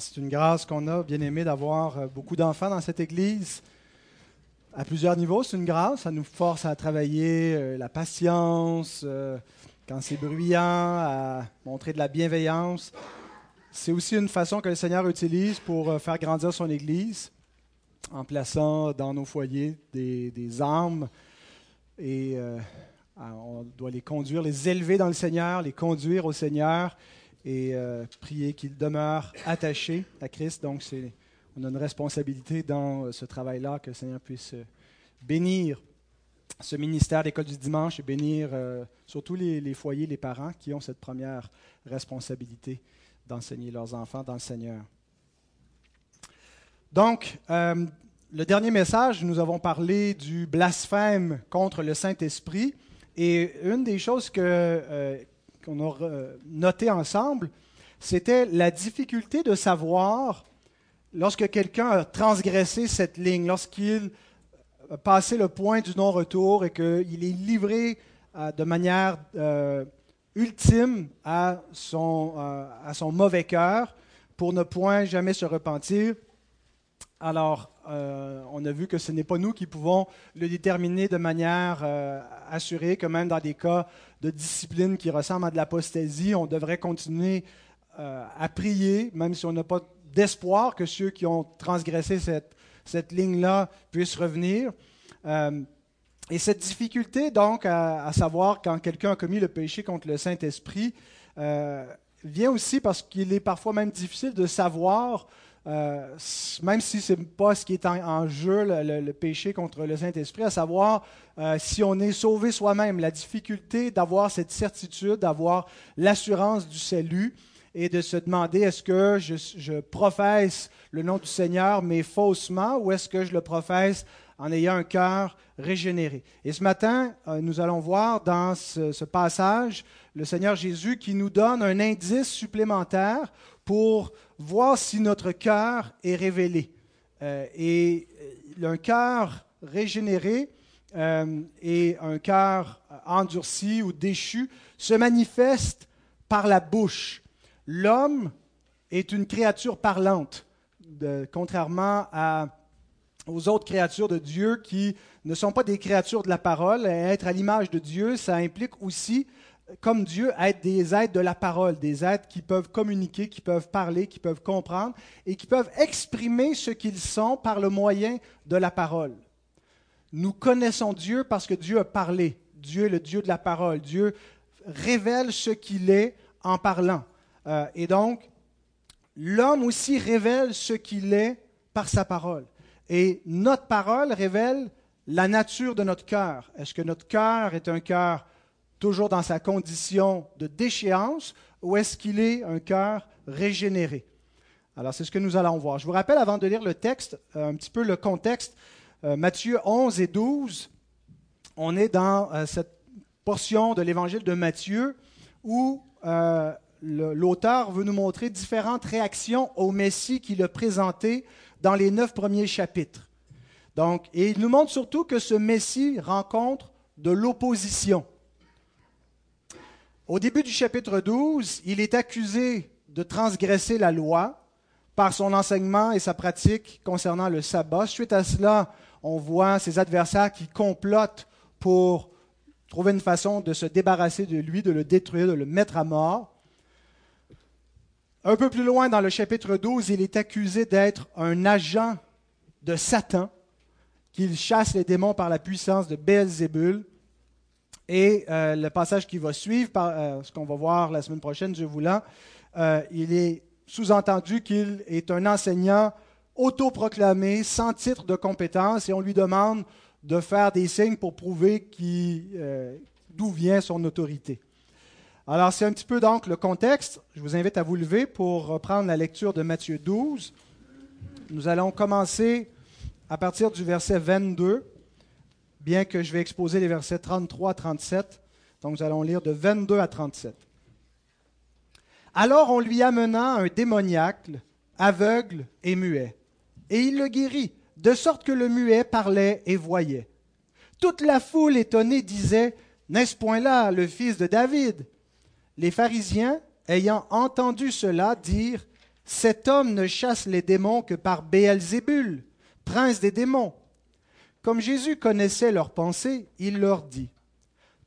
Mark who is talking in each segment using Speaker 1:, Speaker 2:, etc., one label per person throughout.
Speaker 1: C'est une grâce qu'on a, bien aimé, d'avoir euh, beaucoup d'enfants dans cette Église. À plusieurs niveaux, c'est une grâce. Ça nous force à travailler euh, la patience, euh, quand c'est bruyant, à montrer de la bienveillance. C'est aussi une façon que le Seigneur utilise pour faire grandir son Église, en plaçant dans nos foyers des, des âmes. Et on doit les conduire, les élever dans le Seigneur, les conduire au Seigneur et euh, prier qu'il demeure attaché à Christ. Donc, on a une responsabilité dans ce travail-là, que le Seigneur puisse euh, bénir ce ministère d'école du dimanche et bénir euh, surtout les, foyers, les parents qui ont cette première responsabilité d'enseigner leurs enfants dans le Seigneur. Donc, le dernier message, nous avons parlé du blasphème contre le Saint-Esprit. Et une des choses que qu'on a euh, noté ensemble, c'était la difficulté de savoir lorsque quelqu'un a transgressé cette ligne, lorsqu'il a passé le point du non-retour et qu'il est livré euh, de manière euh, ultime son, à son mauvais cœur pour ne point jamais se repentir. Alors, on a vu que ce n'est pas nous qui pouvons le déterminer de manière assurée, que même dans des cas de discipline qui ressemble à de l'apostasie. On devrait continuer euh, à prier, même si on n'a pas d'espoir que ceux qui ont transgressé cette, cette ligne-là puissent revenir. Euh, et cette difficulté, donc, à, savoir quand quelqu'un a commis le péché contre le Saint-Esprit, euh, vient aussi parce qu'il est parfois même difficile de savoir euh, même si ce n'est pas ce qui est en, jeu, le, péché contre le Saint-Esprit, à savoir euh, si on est sauvé soi-même, la difficulté d'avoir cette certitude, d'avoir l'assurance du salut et de se demander est-ce que je, professe le nom du Seigneur mais faussement ou est-ce que je le professe en ayant un cœur régénéré? Et ce matin, euh, nous allons voir dans ce passage le Seigneur Jésus qui nous donne un indice supplémentaire pour voir si notre cœur est révélé. Euh, et euh, un cœur régénéré euh, et un cœur endurci ou déchu se manifeste par la bouche. L'homme est une créature parlante, contrairement aux autres créatures de Dieu qui ne sont pas des créatures de la parole. Être à l'image de Dieu, ça implique aussi comme Dieu, être des êtres de la parole, des êtres qui peuvent communiquer, qui peuvent parler, qui peuvent comprendre et qui peuvent exprimer ce qu'ils sont par le moyen de la parole. Nous connaissons Dieu parce que Dieu a parlé. Dieu est le Dieu de la parole. Dieu révèle ce qu'il est en parlant. Euh, et donc, l'homme aussi révèle ce qu'il est par sa parole. Et notre parole révèle la nature de notre cœur. Est-ce que notre cœur est un cœur toujours dans sa condition de déchéance, ou est-ce qu'il est un cœur régénéré? Alors, c'est ce que nous allons voir. Je vous rappelle, avant de lire le texte, euh, un petit peu le contexte. Euh, Matthieu 11 et 12, on est dans euh, cette portion de l'évangile de Matthieu où l'auteur veut nous montrer différentes réactions au Messie qu'il a présenté dans les neuf premiers chapitres. Donc, et il nous montre surtout que ce Messie rencontre de l'opposition. Au début du chapitre 12, il est accusé de transgresser la loi par son enseignement et sa pratique concernant le sabbat. Suite à cela, on voit ses adversaires qui complotent pour trouver une façon de se débarrasser de lui, de le détruire, de le mettre à mort. Un peu plus loin dans le chapitre 12, il est accusé d'être un agent de Satan, qu'il chasse les démons par la puissance de Beelzébul. Et euh, le passage qui va suivre, euh, ce qu'on va voir la semaine prochaine, Dieu voulant, euh, il est sous-entendu qu'il est un enseignant autoproclamé, sans titre de compétence, et on lui demande de faire des signes pour prouver d'où vient son autorité. Alors c'est un petit peu donc le contexte. Je vous invite à vous lever pour reprendre la lecture de Matthieu 12. Nous allons commencer à partir du verset 22 bien que je vais exposer les versets 33 à 37. Donc nous allons lire de 22 à 37. Alors on lui amena un démoniaque, aveugle et muet, et il le guérit, de sorte que le muet parlait et voyait. Toute la foule étonnée disait, N'est-ce point là le fils de David? Les pharisiens, ayant entendu cela, dirent, Cet homme ne chasse les démons que par Béelzébul, prince des démons. Comme Jésus connaissait leurs pensées, il leur dit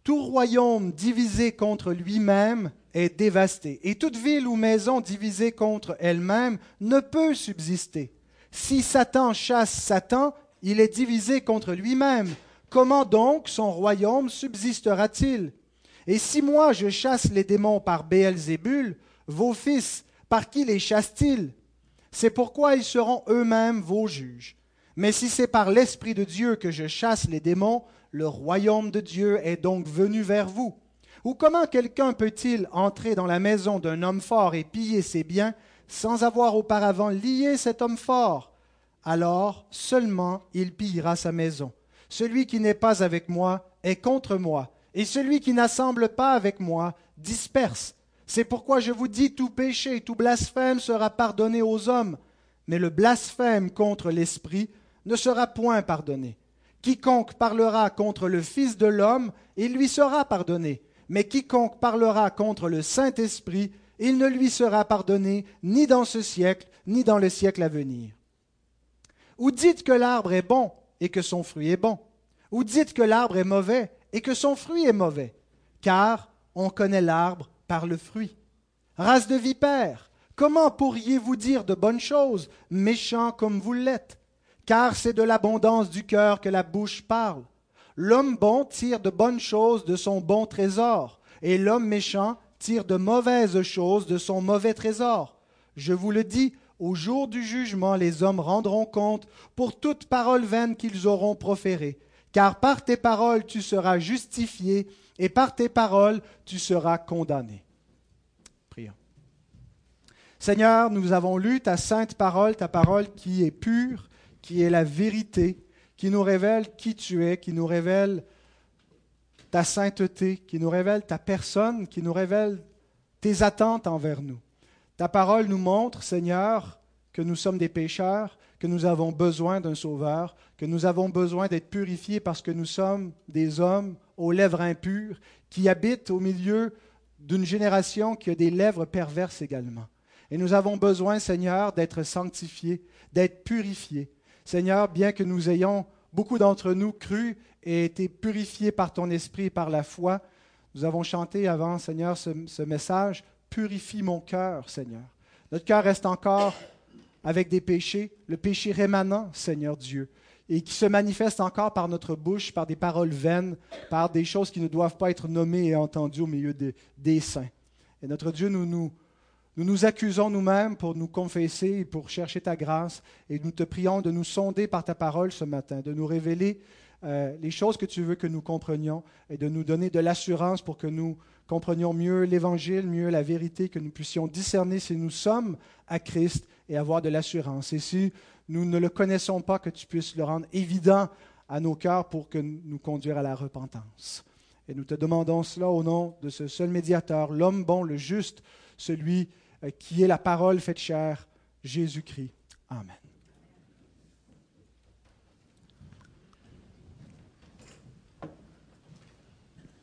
Speaker 1: Tout royaume divisé contre lui-même est dévasté, et toute ville ou maison divisée contre elle-même ne peut subsister. Si Satan chasse Satan, il est divisé contre lui-même. Comment donc son royaume subsistera-t-il? Et si moi je chasse les démons par Béelzébul, vos fils, par qui les chassent-ils? C'est pourquoi ils seront eux-mêmes vos juges. Mais si c'est par l'Esprit de Dieu que je chasse les démons, le royaume de Dieu est donc venu vers vous. Ou comment quelqu'un peut-il entrer dans la maison d'un homme fort et piller ses biens sans avoir auparavant lié cet homme fort? Alors seulement il pillera sa maison. Celui qui n'est pas avec moi est contre moi, et celui qui n'assemble pas avec moi disperse. C'est pourquoi je vous dis, tout péché, tout blasphème sera pardonné aux hommes, mais le blasphème contre l'Esprit ne sera point pardonné. Quiconque parlera contre le Fils de l'homme, il lui sera pardonné, mais quiconque parlera contre le Saint-Esprit, il ne lui sera pardonné ni dans ce siècle, ni dans le siècle à venir. Ou dites que l'arbre est bon et que son fruit est bon, ou dites que l'arbre est mauvais et que son fruit est mauvais, car on connaît l'arbre par le fruit. Race de vipères, comment pourriez-vous dire de bonnes choses, méchants comme vous l'êtes? Car c'est de l'abondance du cœur que la bouche parle. L'homme bon tire de bonnes choses de son bon trésor, et l'homme méchant tire de mauvaises choses de son mauvais trésor. Je vous le dis, au jour du jugement, les hommes rendront compte pour toute parole vaine qu'ils auront proférée. Car par tes paroles tu seras justifié, et par tes paroles tu seras condamné. Prions. Seigneur, nous avons lu ta sainte parole, ta parole qui est pure, qui est la vérité, qui nous révèle qui tu es, qui nous révèle ta sainteté, qui nous révèle ta personne, qui nous révèle tes attentes envers nous. Ta parole nous montre, Seigneur, que nous sommes des pécheurs, que nous avons besoin d'un sauveur, que nous avons besoin d'être purifiés parce que nous sommes des hommes aux lèvres impures qui habitent au milieu d'une génération qui a des lèvres perverses également. Et nous avons besoin, Seigneur, d'être sanctifiés, d'être purifiés. Seigneur, bien que nous ayons, beaucoup d'entre nous, cru et été purifiés par ton esprit et par la foi, nous avons chanté avant, Seigneur, ce, message, Purifie mon cœur, Seigneur. Notre cœur reste encore avec des péchés, le péché rémanent, Seigneur Dieu, et qui se manifeste encore par notre bouche, par des paroles vaines, par des choses qui ne doivent pas être nommées et entendues au milieu des saints. Et notre Dieu, nous nous, nous nous accusons nous-mêmes pour nous confesser et pour chercher ta grâce, et nous te prions de nous sonder par ta parole ce matin, de nous révéler euh, les choses que tu veux que nous comprenions et de nous donner de l'assurance pour que nous comprenions mieux l'Évangile, mieux la vérité, que nous puissions discerner si nous sommes à Christ et avoir de l'assurance. Et si nous ne le connaissons pas, que tu puisses le rendre évident à nos cœurs pour que nous conduire à la repentance. Et nous te demandons cela au nom de ce seul médiateur, l'homme bon, le juste, celui qui est la parole faite chair, Jésus-Christ. Amen.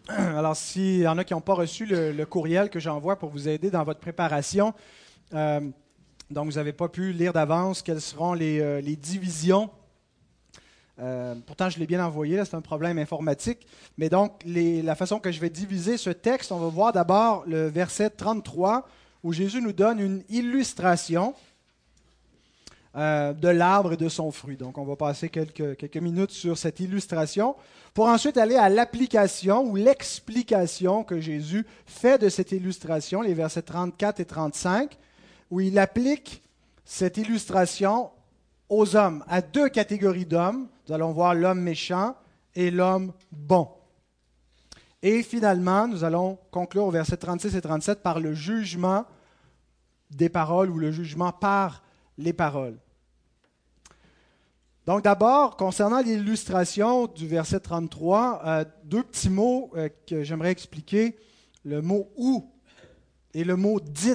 Speaker 1: Alors, s'il y en a qui n'ont pas reçu le, courriel que j'envoie pour vous aider dans votre préparation, euh, donc, vous n'avez pas pu lire d'avance quelles seront les, euh, divisions. Euh, pourtant, je l'ai bien envoyé, c'est un problème informatique. Mais donc, la façon que je vais diviser ce texte, on va voir d'abord le verset 33, où Jésus nous donne une illustration euh, de l'arbre et de son fruit. Donc, on va passer quelques, quelques minutes sur cette illustration pour ensuite aller à l'application ou l'explication que Jésus fait de cette illustration, les versets 34 et 35 où il applique cette illustration aux hommes, à deux catégories d'hommes. Nous allons voir l'homme méchant et l'homme bon. Et finalement, nous allons conclure au verset 36 et 37 par le jugement des paroles ou le jugement par les paroles. Donc d'abord, concernant l'illustration du verset 33, euh, deux petits mots euh, que j'aimerais expliquer. Le mot ou et le mot dit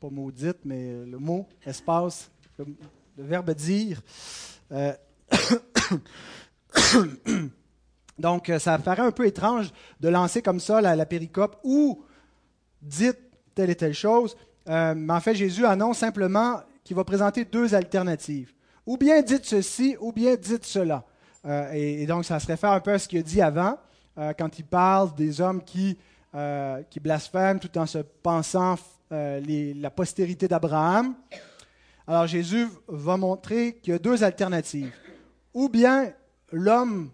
Speaker 1: pas maudite, mais le mot, espace, le, verbe dire. Euh, donc, ça paraît un peu étrange de lancer comme ça la, la péricope ou dites telle et telle chose. Euh, mais en fait, Jésus annonce simplement qu'il va présenter deux alternatives. Ou bien dites ceci, ou bien dites cela. Euh, et, donc, ça se réfère un peu à ce qu'il a dit avant, euh, quand il parle des hommes qui, qui blasphèment tout en se pensant la postérité d'Abraham. Alors, Jésus va montrer qu'il y a deux alternatives. Ou bien l'homme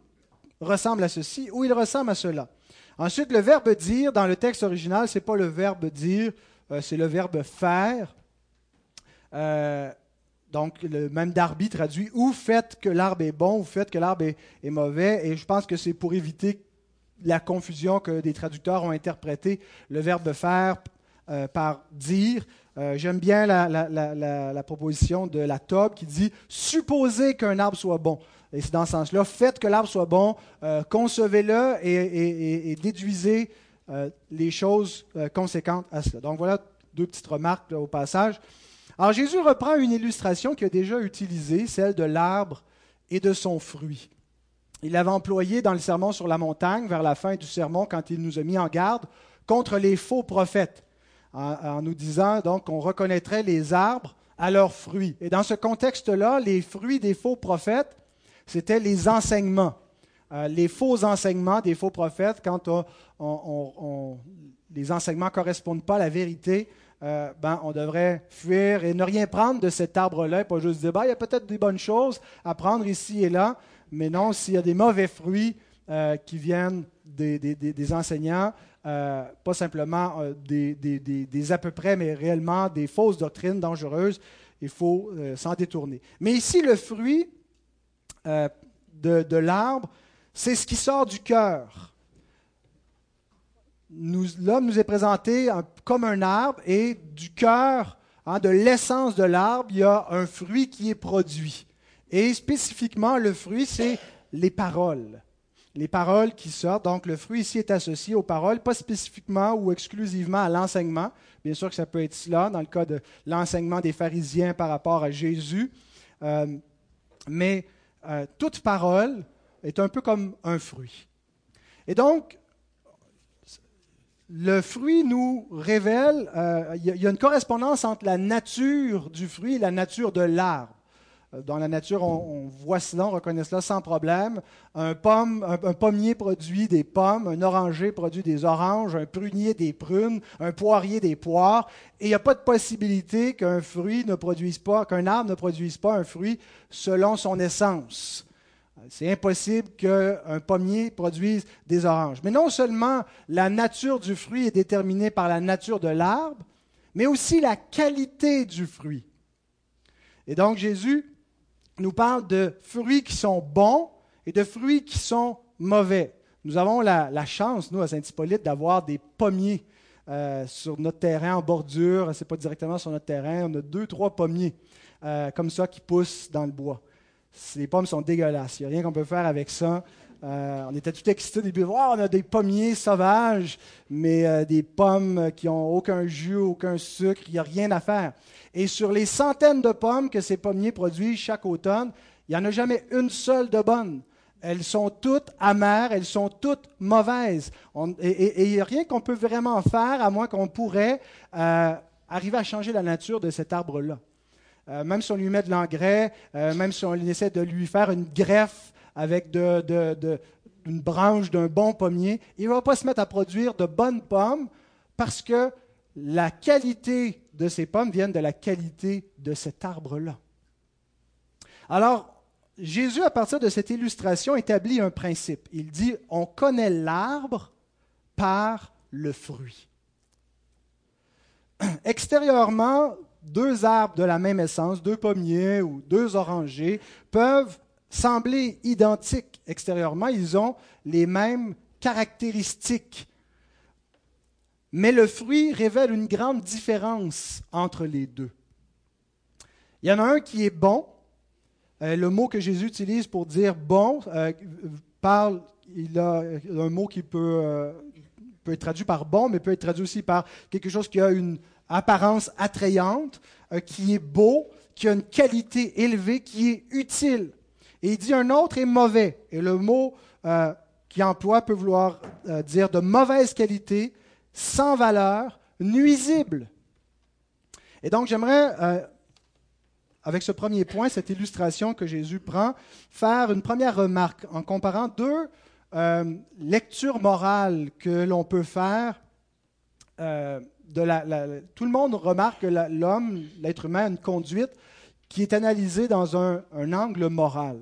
Speaker 1: ressemble à ceci, ou il ressemble à cela. Ensuite, le verbe dire, dans le texte original, ce n'est pas le verbe dire, euh, c'est le verbe faire. Euh, donc, le même Darby traduit ou faites que l'arbre est bon ou faites que l'arbre est, mauvais. Et je pense que c'est pour éviter la confusion que des traducteurs ont interprété le verbe faire euh, par dire. J'aime bien la, proposition de la Tobe qui dit supposer qu'un arbre soit bon. Et c'est dans ce sens-là. Faites que l'arbre soit bon, euh, concevez-le et, déduisez euh, les choses euh, conséquentes à cela. Donc voilà deux petites remarques au passage. Alors Jésus reprend une illustration qu'il a déjà utilisée, celle de l'arbre et de son fruit. Il l'avait employé dans le sermon sur la montagne, vers la fin du sermon, quand il nous a mis en garde contre les faux prophètes, en, en nous disant donc qu'on reconnaîtrait les arbres à leurs fruits. Et dans ce contexte-là, les fruits des faux prophètes c'était les enseignements. Euh, les faux enseignements des faux prophètes, quand les enseignements ne correspondent pas à la vérité, euh, ben, on devrait fuir et ne rien prendre de cet arbre-là, pas juste dire, ben, il y a peut-être des bonnes choses à prendre ici et là, mais non, s'il y a des mauvais fruits euh, qui viennent des, enseignants, pas simplement des, à peu près, mais réellement des fausses doctrines dangereuses, il faut s'en détourner. Mais ici, le fruit, euh, de, l'arbre, c'est ce qui sort du cœur. L'homme nous est présenté comme un arbre et du cœur, hein, de l'essence de l'arbre, il y a un fruit qui est produit. Et spécifiquement, le fruit, c'est les paroles. Les paroles qui sortent. Donc, le fruit ici est associé aux paroles, pas spécifiquement ou exclusivement à l'enseignement. Bien sûr que ça peut être cela dans le cas de l'enseignement des pharisiens par rapport à Jésus. Euh, mais euh, toute parole est un peu comme un fruit. Et donc, le fruit nous révèle, euh, il y, a une correspondance entre la nature du fruit et la nature de l'arbre. Euh, dans la nature, on, voit cela, on reconnaît cela sans problème. Un, pomme, un, pommier produit des pommes, un oranger produit des oranges, un prunier des prunes, un poirier des poires. Et il n'y a pas de possibilité qu'un fruit ne produise pas, qu'un arbre ne produise pas un fruit selon son essence. C'est impossible qu'un pommier produise des oranges. Mais non seulement la nature du fruit est déterminée par la nature de l'arbre, mais aussi la qualité du fruit. Et donc Jésus nous parle de fruits qui sont bons et de fruits qui sont mauvais. Nous avons la, chance, nous, à Saint-Hippolyte, d'avoir des pommiers euh, sur notre terrain en bordure. Ce n'est pas directement sur notre terrain. On a deux, trois pommiers euh, comme ça qui poussent dans le bois. Les pommes sont dégueulasses. Il n'y a rien qu'on peut faire avec ça. Euh, on était tout excités au on a des pommiers sauvages, mais des pommes qui n'ont aucun jus, aucun sucre. Il n'y a rien à faire. Et sur les centaines de pommes que ces pommiers produisent chaque automne, il n'y en a jamais une seule de bonne. Elles sont toutes amères, elles sont toutes mauvaises. et il n'y a rien qu'on peut vraiment faire, à moins qu'on pourrait euh, arriver à changer la nature de cet arbre-là. Euh, même si on lui met de l'engrais, euh, même si on essaie de lui faire une greffe avec une branche d'un bon pommier, il ne va pas se mettre à produire de bonnes pommes parce que la qualité de ces pommes viennent de la qualité de cet arbre-là. Alors, Jésus, à partir de cette illustration, établit un principe. Il dit, on connaît l'arbre par le fruit. Extérieurement, deux arbres de la même essence, deux pommiers ou deux orangers, peuvent sembler identiques extérieurement. Ils ont les mêmes caractéristiques mais le fruit révèle une grande différence entre les deux. Il y en a un qui est bon. Euh, le mot que Jésus utilise pour dire bon euh, parle, il a un mot qui peut, euh, peut, être traduit par bon, mais peut être traduit aussi par quelque chose qui a une apparence attrayante, qui est beau, qui a une qualité élevée, qui est utile. Et il dit un autre est mauvais. Et le mot qu'il emploie peut vouloir dire de mauvaise qualité, sans valeur, nuisible. Et donc j'aimerais, euh, avec ce premier point, cette illustration que Jésus prend, faire une première remarque en comparant deux euh, lectures morales que l'on peut faire. Euh, tout le monde remarque que l'homme, l'être humain, a une conduite qui est analysée dans un angle moral.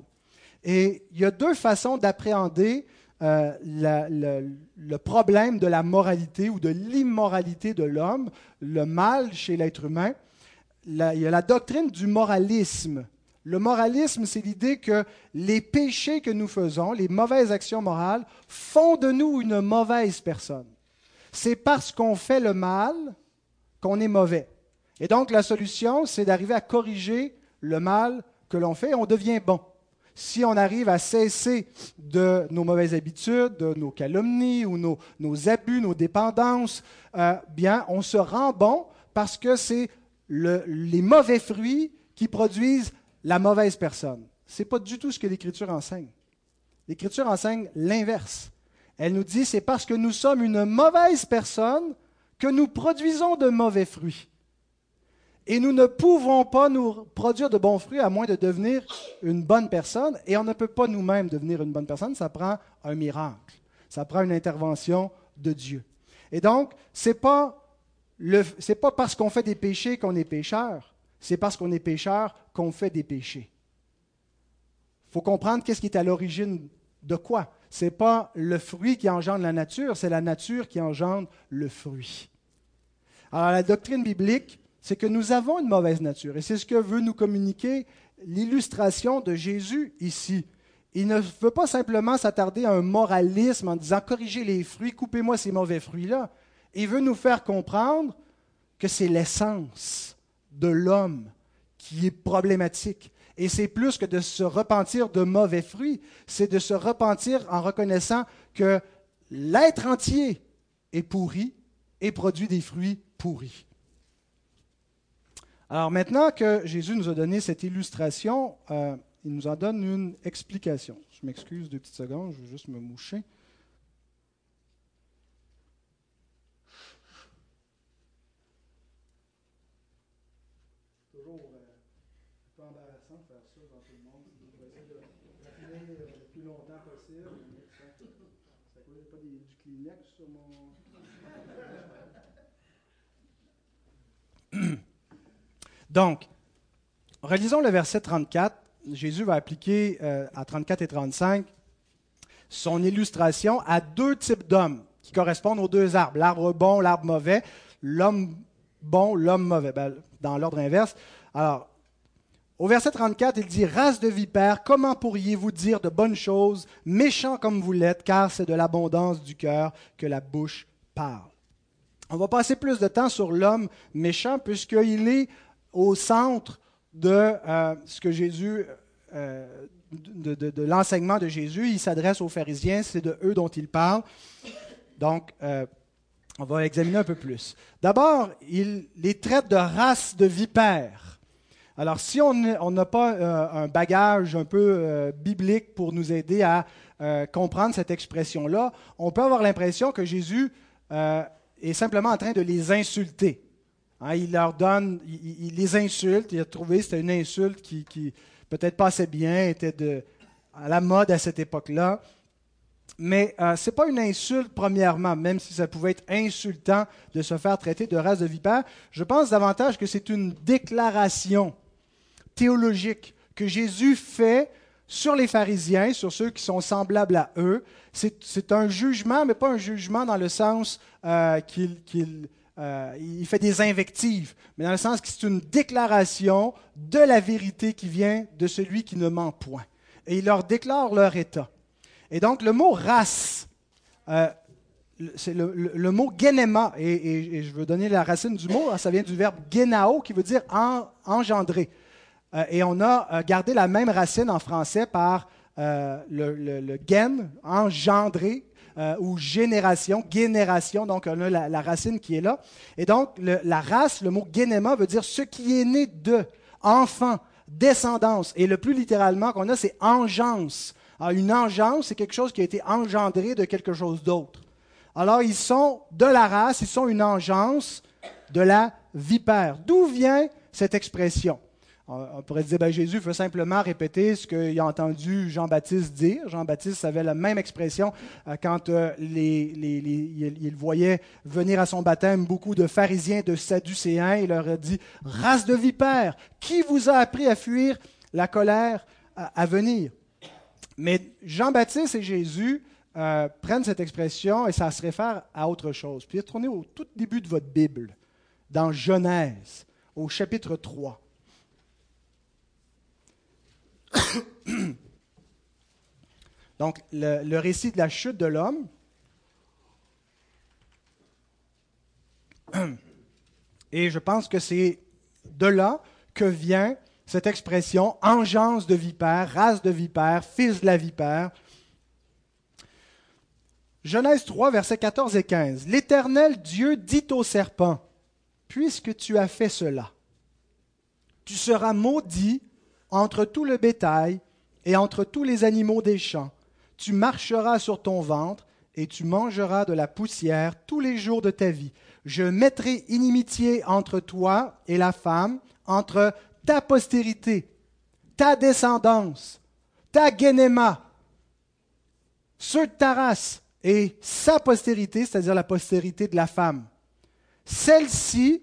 Speaker 1: Et il y a deux façons d'appréhender euh, le, problème de la moralité ou de l'immoralité de l'homme, le mal chez l'être humain. il y a la doctrine du moralisme. Le moralisme, c'est l'idée que les péchés que nous faisons, les mauvaises actions morales, font de nous une mauvaise personne. C'est parce qu'on fait le mal qu'on est mauvais. Et donc la solution, c'est d'arriver à corriger le mal que l'on fait et on devient bon si on arrive à cesser de nos mauvaises habitudes, de nos calomnies ou nos, abus, nos dépendances, euh, bien, on se rend bon parce que c'est les mauvais fruits qui produisent la mauvaise personne. Ce n'est pas du tout ce que l'Écriture enseigne. L'Écriture enseigne l'inverse. Elle nous dit c'est parce que nous sommes une mauvaise personne que nous produisons de mauvais fruits. Et nous ne pouvons pas nous produire de bons fruits à moins de devenir une bonne personne. Et on ne peut pas nous-mêmes devenir une bonne personne. Ça prend un miracle. Ça prend une intervention de Dieu. Et donc, ce n'est pas, pas parce qu'on fait des péchés qu'on est pécheur. C'est parce qu'on est pécheur qu'on fait des péchés. Il faut comprendre qu'est-ce qui est à l'origine de quoi. Ce n'est pas le fruit qui engendre la nature, c'est la nature qui engendre le fruit. Alors la doctrine biblique, c'est que nous avons une mauvaise nature. Et c'est ce que veut nous communiquer l'illustration de Jésus ici. Il ne veut pas simplement s'attarder à un moralisme en disant corrigez les fruits, coupez-moi ces mauvais fruits-là. Il veut nous faire comprendre que c'est l'essence de l'homme qui est problématique. Et c'est plus que de se repentir de mauvais fruits, c'est de se repentir en reconnaissant que l'être entier est pourri et produit des fruits pourris. Alors maintenant que Jésus nous a donné cette illustration, euh, il nous en donne une explication. Je m'excuse deux petites secondes, je vais juste me moucher. Toujours euh, un peu embarrassant de faire ça dans tout le monde. Je vais essayer de rappeler euh, le plus longtemps possible. Ça ne pas du Kleenex sur mon. Donc, relisons le verset 34. Jésus va appliquer euh, à 34 et 35 son illustration à deux types d'hommes qui correspondent aux deux arbres, l'arbre bon, l'arbre mauvais, l'homme bon, l'homme mauvais, ben, dans l'ordre inverse. Alors, au verset 34, il dit, Race de vipères, comment pourriez-vous dire de bonnes choses, méchants comme vous l'êtes, car c'est de l'abondance du cœur que la bouche parle. On va passer plus de temps sur l'homme méchant, puisqu'il est au centre de euh, ce que Jésus, euh, de, l'enseignement de Jésus. Il s'adresse aux pharisiens, c'est de eux dont il parle. Donc, euh, on va examiner un peu plus. D'abord, il les traite de race de vipères. Alors, si on n'a pas un bagage un peu biblique pour nous aider à comprendre cette expression-là, on peut avoir l'impression que Jésus est simplement en train de les insulter. Hein, il leur donne, il, les insulte. Il a trouvé que c'était une insulte qui, peut-être passait bien, était à la mode à cette époque-là. Mais euh, ce n'est pas une insulte, premièrement, même si ça pouvait être insultant de se faire traiter de race de vipère. Je pense davantage que c'est une déclaration théologique que Jésus fait sur les pharisiens, sur ceux qui sont semblables à eux. C'est un jugement, mais pas un jugement dans le sens euh, qu'il euh, il fait des invectives, mais dans le sens que c'est une déclaration de la vérité qui vient de celui qui ne ment point. Et il leur déclare leur état. Et donc le mot race, euh, c'est le, mot genema, et, je veux donner la racine du mot, hein, ça vient du verbe genao, qui veut dire engendrer. Euh, et on a gardé la même racine en français par le, le, gen, engendrer, euh, ou génération, génération, donc on a la, racine qui est là. Et donc la race, le mot généma veut dire ce qui est né de, enfant, descendance. Et le plus littéralement qu'on a, c'est engeance. Alors, une engeance, c'est quelque chose qui a été engendré de quelque chose d'autre. Alors ils sont de la race, ils sont une engeance de la vipère. D'où vient cette expression? On pourrait dire, ben, Jésus veut simplement répéter ce qu'il a entendu Jean-Baptiste dire. Jean-Baptiste avait la même expression euh, quand euh, il voyait venir à son baptême beaucoup de pharisiens, de sadducéens. Il leur a dit, race de vipères, qui vous a appris à fuir la colère à, venir Mais Jean-Baptiste et Jésus euh, prennent cette expression et ça se réfère à autre chose. Puis retournez au tout début de votre Bible, dans Genèse, au chapitre 3. Donc, le, récit de la chute de l'homme. Et je pense que c'est de là que vient cette expression engeance de vipère, race de vipère, fils de la vipère. Genèse 3, versets 14 et 15. L'Éternel Dieu dit au serpent, Puisque tu as fait cela, tu seras maudit entre tout le bétail et entre tous les animaux des champs. Tu marcheras sur ton ventre et tu mangeras de la poussière tous les jours de ta vie. Je mettrai inimitié entre toi et la femme, entre ta postérité, ta descendance, ta guénéma, ceux de ta race et sa postérité, c'est-à-dire la postérité de la femme. Celle-ci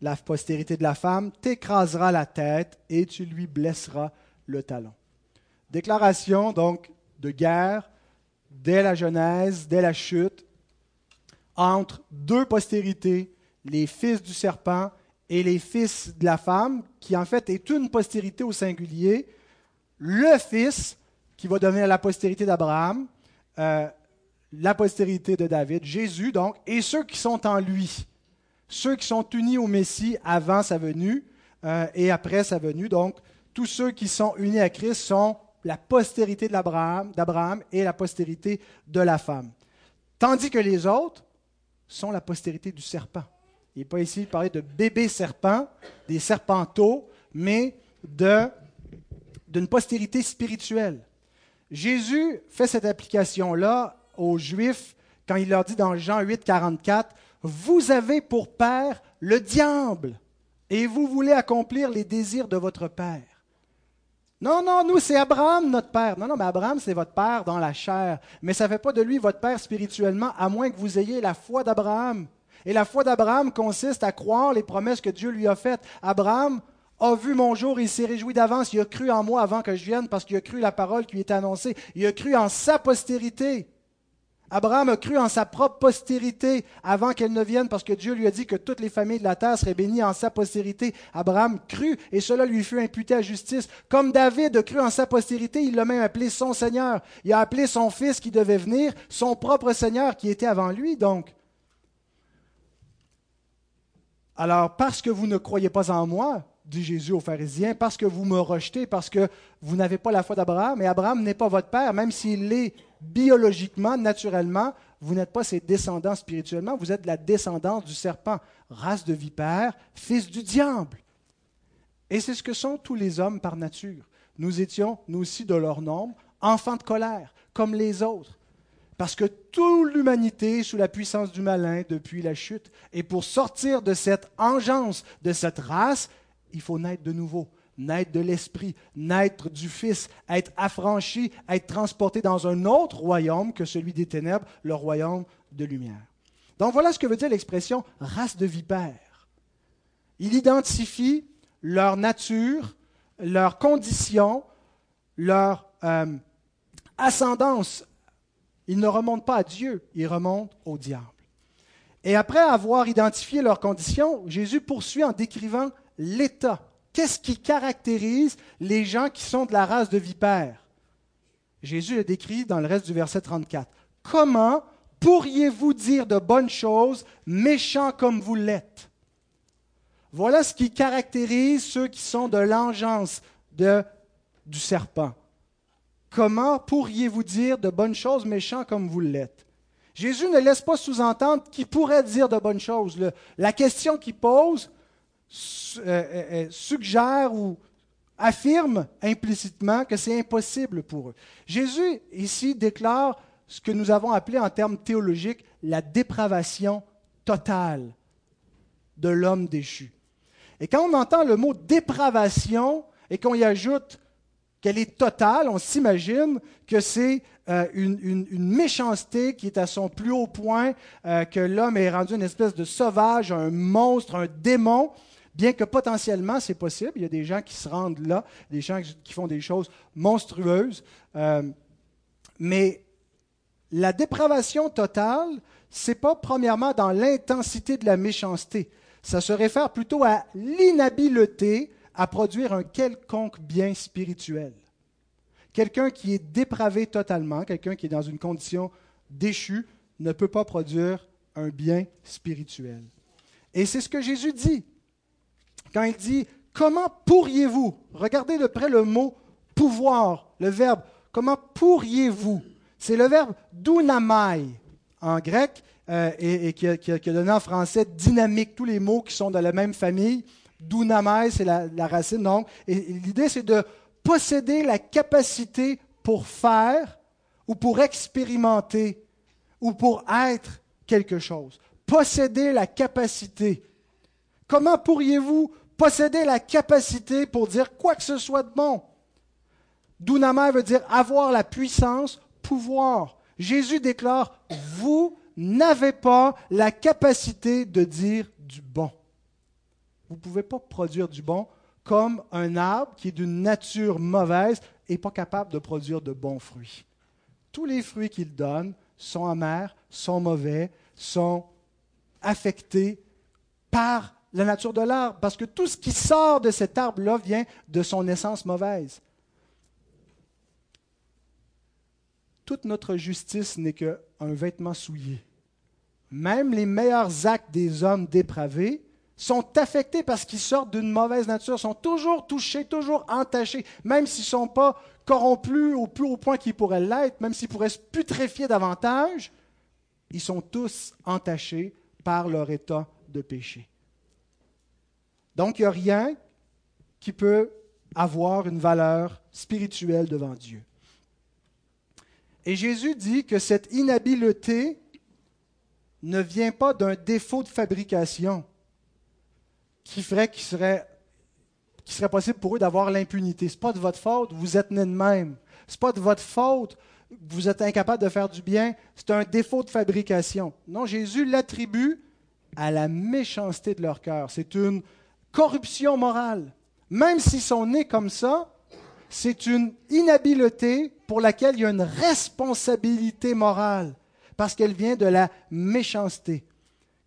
Speaker 1: la postérité de la femme, t'écrasera la tête et tu lui blesseras le talon. Déclaration donc de guerre dès la Genèse, dès la chute, entre deux postérités, les fils du serpent et les fils de la femme, qui en fait est une postérité au singulier, le fils qui va devenir la postérité d'Abraham, euh, la postérité de David, Jésus donc, et ceux qui sont en lui ceux qui sont unis au Messie avant sa venue euh, et après sa venue. Donc, tous ceux qui sont unis à Christ sont la postérité d'Abraham et la postérité de la femme. Tandis que les autres sont la postérité du serpent. Il n'est pas ici de parler de bébés serpents, des serpenteaux, mais d'une postérité spirituelle. Jésus fait cette application-là aux Juifs quand il leur dit dans Jean 8, 44, vous avez pour père le diable et vous voulez accomplir les désirs de votre père. Non, non, nous, c'est Abraham, notre père. Non, non, mais Abraham, c'est votre père dans la chair. Mais ça ne fait pas de lui votre père spirituellement, à moins que vous ayez la foi d'Abraham. Et la foi d'Abraham consiste à croire les promesses que Dieu lui a faites. Abraham a vu mon jour, il s'est réjoui d'avance, il a cru en moi avant que je vienne parce qu'il a cru la parole qui lui était annoncée. Il a cru en sa postérité. Abraham a cru en sa propre postérité avant qu'elle ne vienne parce que Dieu lui a dit que toutes les familles de la terre seraient bénies en sa postérité. Abraham crut et cela lui fut imputé à justice. Comme David a cru en sa postérité, il l'a même appelé son Seigneur. Il a appelé son fils qui devait venir son propre Seigneur qui était avant lui donc. Alors parce que vous ne croyez pas en moi, dit Jésus aux pharisiens, parce que vous me rejetez, parce que vous n'avez pas la foi d'Abraham, et Abraham n'est pas votre père, même s'il l'est biologiquement, naturellement, vous n'êtes pas ses descendants spirituellement, vous êtes la descendance du serpent, race de vipère, fils du diable. Et c'est ce que sont tous les hommes par nature. Nous étions, nous aussi, de leur nombre, enfants de colère, comme les autres. Parce que toute l'humanité sous la puissance du malin depuis la chute. Et pour sortir de cette engeance, de cette race, il faut naître de nouveau, naître de l'Esprit, naître du Fils, être affranchi, être transporté dans un autre royaume que celui des ténèbres, le royaume de lumière. Donc voilà ce que veut dire l'expression race de vipères. Il identifie leur nature, leur condition, leur ascendance. Ils ne remontent pas à Dieu, ils remontent au diable. Et après avoir identifié leurs conditions, Jésus poursuit en décrivant l'état. Qu'est-ce qui caractérise les gens qui sont de la race de vipères? Jésus le décrit dans le reste du verset 34. Comment pourriez-vous dire de bonnes choses, méchants comme vous l'êtes? Voilà ce qui caractérise ceux qui sont de l'engeance du serpent. Comment pourriez-vous dire de bonnes choses, méchants comme vous l'êtes? Jésus ne laisse pas sous-entendre qui pourrait dire de bonnes choses. La question qu'il pose, suggère ou affirme implicitement que c'est impossible pour eux. Jésus ici déclare ce que nous avons appelé en termes théologiques la dépravation totale de l'homme déchu. Et quand on entend le mot dépravation et qu'on y ajoute qu'elle est totale, on s'imagine que c'est euh, une, méchanceté qui est à son plus haut point, euh, que l'homme est rendu une espèce de sauvage, un monstre, un démon, bien que potentiellement c'est possible. Il y a des gens qui se rendent là, des gens qui font des choses monstrueuses. Euh, mais la dépravation totale, c'est pas premièrement dans l'intensité de la méchanceté. Ça se réfère plutôt à l'inhabileté à produire un quelconque bien spirituel. Quelqu'un qui est dépravé totalement, quelqu'un qui est dans une condition déchue, ne peut pas produire un bien spirituel. Et c'est ce que Jésus dit. Quand il dit Comment pourriez-vous Regardez de près le mot pouvoir, le verbe. Comment pourriez-vous? C'est le verbe dunamai en grec euh, et, qui, a, donné en français dynamique, tous les mots qui sont de la même famille. Dunamai, c'est la, racine. Donc, l'idée, c'est de posséder la capacité pour faire ou pour expérimenter ou pour être quelque chose. Posséder la capacité. Comment pourriez-vous posséder la capacité pour dire quoi que ce soit de bon? Dunamai veut dire avoir la puissance, pouvoir. Jésus déclare, vous n'avez pas la capacité de dire du bon. Vous ne pouvez pas produire du bon comme un arbre qui est d'une nature mauvaise et pas capable de produire de bons fruits. Tous les fruits qu'il donne sont amers, sont mauvais, sont affectés par la nature de l'arbre, parce que tout ce qui sort de cet arbre-là vient de son essence mauvaise. Toute notre justice n'est qu'un vêtement souillé. Même les meilleurs actes des hommes dépravés sont affectés parce qu'ils sortent d'une mauvaise nature, sont toujours touchés, toujours entachés, même s'ils ne sont pas corrompus au plus haut point qu'ils pourraient l'être, même s'ils pourraient se putréfier davantage, ils sont tous entachés par leur état de péché. Donc, il n'y a rien qui peut avoir une valeur spirituelle devant Dieu. Et Jésus dit que cette inhabileté ne vient pas d'un défaut de fabrication qui ferait qu'il serait, possible pour eux d'avoir l'impunité. Ce n'est pas de votre faute, vous êtes né de même. Ce n'est pas de votre faute, vous êtes incapable de faire du bien. C'est un défaut de fabrication. Non, Jésus l'attribue à la méchanceté de leur cœur. C'est une corruption morale. Même s'ils sont nés comme ça, c'est une inhabileté pour laquelle il y a une responsabilité morale, parce qu'elle vient de la méchanceté.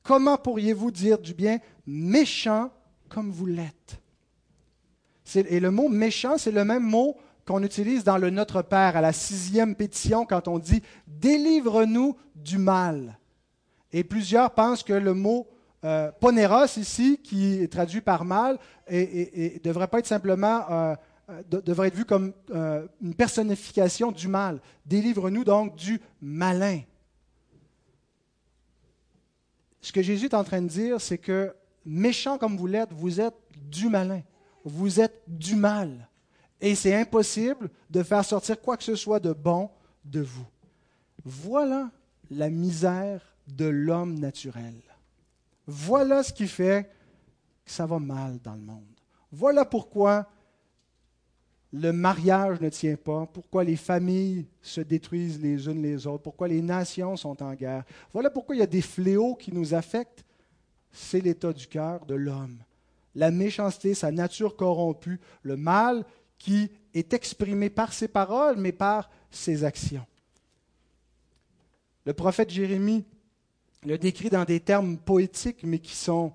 Speaker 1: Comment pourriez-vous dire du bien méchant comme vous l'êtes? Et le mot méchant, c'est le même mot qu'on utilise dans le Notre Père à la sixième pétition quand on dit Délivre-nous du mal. Et plusieurs pensent que le mot euh, poneros ici, qui est traduit par mal, ne devrait pas être simplement euh, euh, devrait être vu comme une personnification du mal. Délivre-nous donc du malin. Ce que Jésus est en train de dire, c'est que méchant comme vous l'êtes, vous êtes du malin. Vous êtes du mal. Et c'est impossible de faire sortir quoi que ce soit de bon de vous. Voilà la misère de l'homme naturel. Voilà ce qui fait que ça va mal dans le monde. Voilà pourquoi le mariage ne tient pas, pourquoi les familles se détruisent les unes les autres, pourquoi les nations sont en guerre. Voilà pourquoi il y a des fléaux qui nous affectent. C'est l'état du cœur de l'homme. La méchanceté, sa nature corrompue, le mal qui est exprimé par ses paroles, mais par ses actions. Le prophète Jérémie le décrit dans des termes poétiques, mais qui sont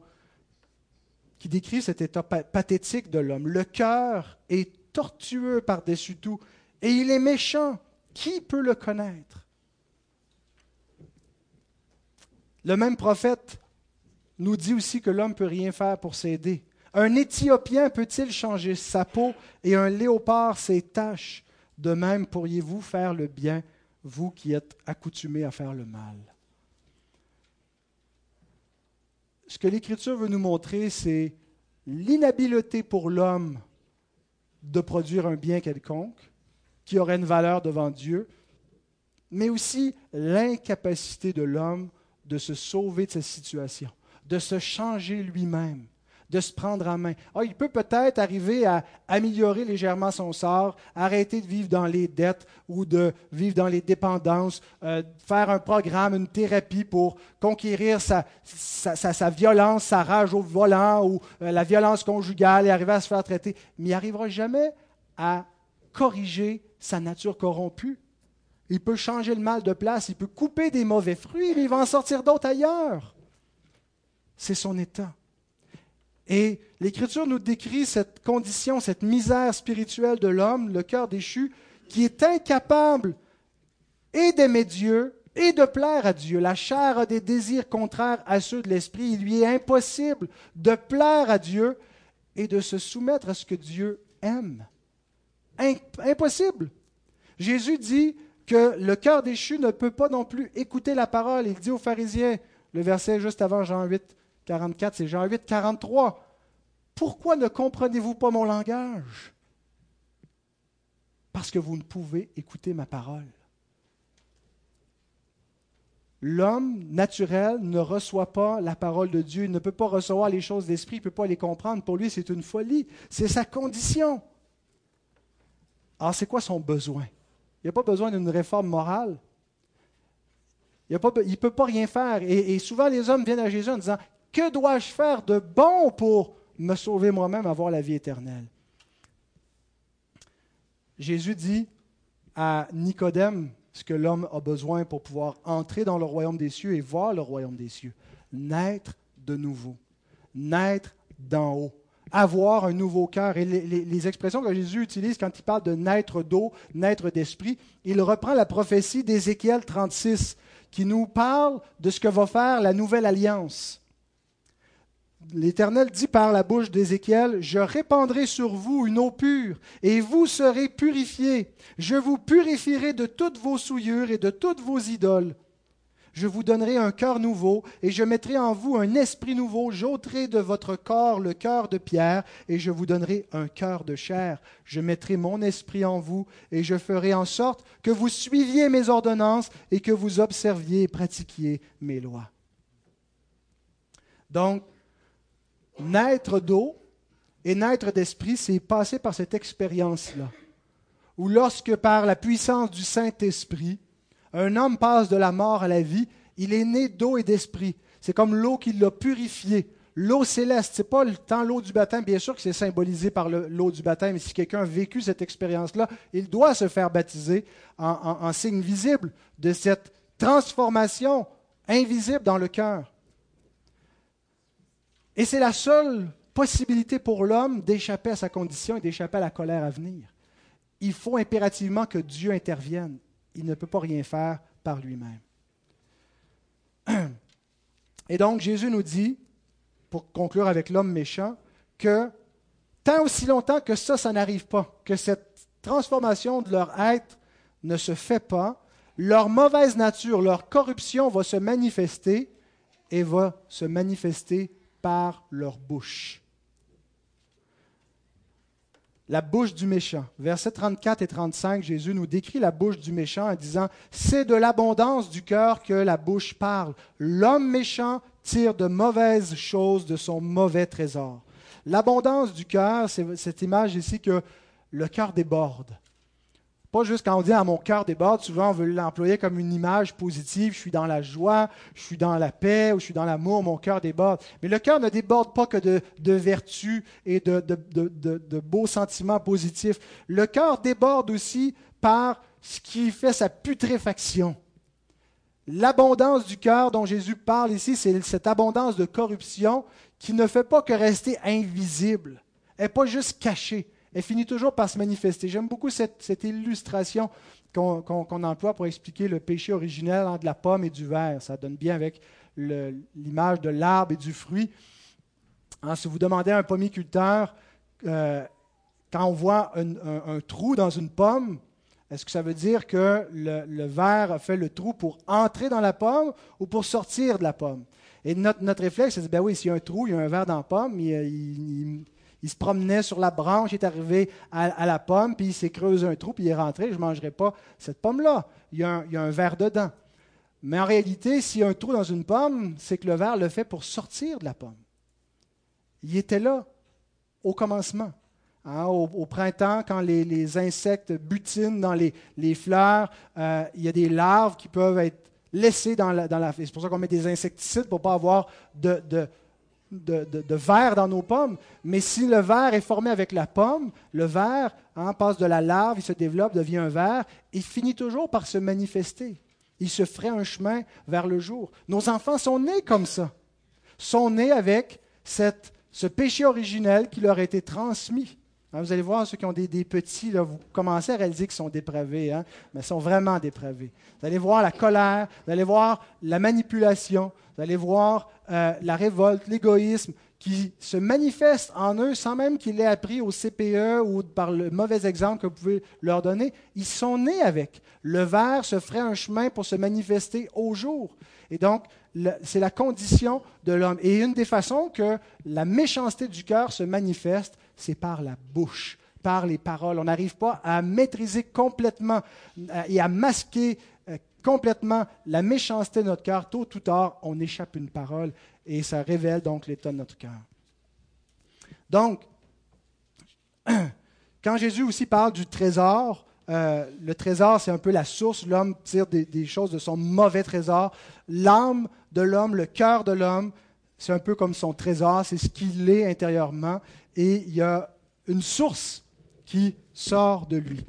Speaker 1: qui décrivent cet état pathétique de l'homme. Le cœur est tortueux par-dessus tout, et il est méchant. Qui peut le connaître? Le même prophète nous dit aussi que l'homme ne peut rien faire pour s'aider. Un Éthiopien peut-il changer sa peau et un léopard ses taches? De même pourriez-vous faire le bien, vous qui êtes accoutumés à faire le mal? Ce que l'Écriture veut nous montrer, c'est l'inhabileté pour l'homme de produire un bien quelconque qui aurait une valeur devant Dieu, mais aussi l'incapacité de l'homme de se sauver de cette situation, de se changer lui-même, de se prendre en main. Ah, il peut peut-être arriver à améliorer légèrement son sort, arrêter de vivre dans les dettes ou de vivre dans les dépendances, euh, faire un programme, une thérapie pour conquérir sa, violence, sa rage au volant ou euh, la violence conjugale et arriver à se faire traiter. Mais il n'arrivera jamais à corriger sa nature corrompue. Il peut changer le mal de place, il peut couper des mauvais fruits, mais il va en sortir d'autres ailleurs. C'est son état. Et l'Écriture nous décrit cette condition, cette misère spirituelle de l'homme, le cœur déchu, qui est incapable et d'aimer Dieu et de plaire à Dieu. La chair a des désirs contraires à ceux de l'esprit. Il lui est impossible de plaire à Dieu et de se soumettre à ce que Dieu aime. Impossible. Jésus dit que le cœur déchu ne peut pas non plus écouter la parole. Il dit aux pharisiens, le verset juste avant Jean 8, 44, c'est Jean 8, 43. Pourquoi ne comprenez-vous pas mon langage? Parce que vous ne pouvez écouter ma parole. L'homme naturel ne reçoit pas la parole de Dieu, il ne peut pas recevoir les choses d'esprit, il ne peut pas les comprendre. Pour lui, c'est une folie. C'est sa condition. Alors, c'est quoi son besoin? Il n'a pas besoin d'une réforme morale. Il ne peut pas rien faire. Et, et, souvent, les hommes viennent à Jésus en disant Que dois-je faire de bon pour me sauver moi-même, avoir la vie éternelle? Jésus dit à Nicodème ce que l'homme a besoin pour pouvoir entrer dans le royaume des cieux et voir le royaume des cieux. Naître de nouveau. Naître d'en haut avoir un nouveau cœur. Et les, expressions que Jésus utilise quand il parle de naître d'eau, naître d'esprit, il reprend la prophétie d'Ézéchiel 36 qui nous parle de ce que va faire la nouvelle alliance. L'Éternel dit par la bouche d'Ézéchiel, Je répandrai sur vous une eau pure, et vous serez purifiés. Je vous purifierai de toutes vos souillures et de toutes vos idoles je vous donnerai un cœur nouveau, et je mettrai en vous un esprit nouveau, j'ôterai de votre corps le cœur de pierre, et je vous donnerai un cœur de chair. Je mettrai mon esprit en vous, et je ferai en sorte que vous suiviez mes ordonnances, et que vous observiez et pratiquiez mes lois. Donc, naître d'eau et naître d'esprit, c'est passer par cette expérience-là, où lorsque par la puissance du Saint-Esprit, un homme passe de la mort à la vie, il est né d'eau et d'esprit. C'est comme l'eau qui l'a purifié. L'eau céleste, ce n'est pas tant l'eau du baptême, bien sûr que c'est symbolisé par l'eau du baptême. Si quelqu'un a vécu cette expérience-là, il doit se faire baptiser en, signe visible de cette transformation invisible dans le cœur. Et c'est la seule possibilité pour l'homme d'échapper à sa condition et d'échapper à la colère à venir. Il faut impérativement que Dieu intervienne il ne peut pas rien faire par lui-même. Et donc Jésus nous dit, pour conclure avec l'homme méchant, que tant aussi longtemps que ça, ça n'arrive pas, que cette transformation de leur être ne se fait pas, leur mauvaise nature, leur corruption va se manifester et va se manifester par leur bouche la bouche du méchant. Versets 34 et 35, Jésus nous décrit la bouche du méchant en disant, C'est de l'abondance du cœur que la bouche parle. L'homme méchant tire de mauvaises choses de son mauvais trésor. L'abondance du cœur, c'est cette image ici que le cœur déborde. Pas juste quand on dit à mon cœur déborde, souvent on veut l'employer comme une image positive, je suis dans la joie, je suis dans la paix, ou je suis dans l'amour, mon cœur déborde. Mais le cœur ne déborde pas que de, de vertu et de, de, beaux sentiments positifs. Le cœur déborde aussi par ce qui fait sa putréfaction. L'abondance du cœur dont Jésus parle ici, c'est cette abondance de corruption qui ne fait pas que rester invisible. Elle n'est pas juste cachée elle finit toujours par se manifester. J'aime beaucoup cette, illustration qu'on emploie pour expliquer le péché originel entre la pomme et du verre. Ça donne bien avec l'image de l'arbre et du fruit. Hein, si vous demandez à un pommiculteur, euh, quand on voit un, trou dans une pomme, est-ce que ça veut dire que le, verre a fait le trou pour entrer dans la pomme ou pour sortir de la pomme? Et notre, réflexe, c'est ben oui, s'il y a un trou, il y a un verre dans la pomme, il se promenait sur la branche, il est arrivé à, la pomme, puis il s'est creusé un trou, puis il est rentré, je ne mangerai pas cette pomme-là. Il, y a un, verre dedans. Mais en réalité, s'il y a un trou dans une pomme, c'est que le ver le fait pour sortir de la pomme. Il était là au commencement. Hein, au, printemps, quand les, insectes butinent dans les, fleurs, euh, il y a des larves qui peuvent être laissées dans la, C'est pour ça qu'on met des insecticides pour ne pas avoir de, de, verre dans nos pommes. Mais si le verre est formé avec la pomme, le verre hein, passe de la larve, il se développe, devient un verre, il finit toujours par se manifester. Il se ferait un chemin vers le jour. Nos enfants sont nés comme ça. Sont nés avec cette, ce péché originel qui leur a été transmis. Hein, vous allez voir, ceux qui ont des, petits, vous commencez à réaliser qu'ils sont dépravés, hein, mais ils sont vraiment dépravés. Vous allez voir la colère, vous allez voir la manipulation, vous allez voir euh, la révolte, l'égoïsme qui se manifeste en eux sans même qu'ils l'aient appris au CPE ou par le mauvais exemple que vous pouvez leur donner. Ils sont nés avec. Le verre se ferait un chemin pour se manifester au jour. Et donc, c'est la condition de l'homme. Et une des façons que la méchanceté du cœur se manifeste, c'est par la bouche, par les paroles. On n'arrive pas à maîtriser complètement euh, et à masquer euh, complètement la méchanceté de notre cœur. Tôt ou tard, on échappe une parole et ça révèle donc l'état de notre cœur. Donc, quand Jésus aussi parle du trésor, euh, le trésor, c'est un peu la source. L'homme tire des, choses de son mauvais trésor. L'âme de l'homme, le cœur de l'homme, c'est un peu comme son trésor, c'est ce qu'il est intérieurement. Et il y a une source qui sort de lui.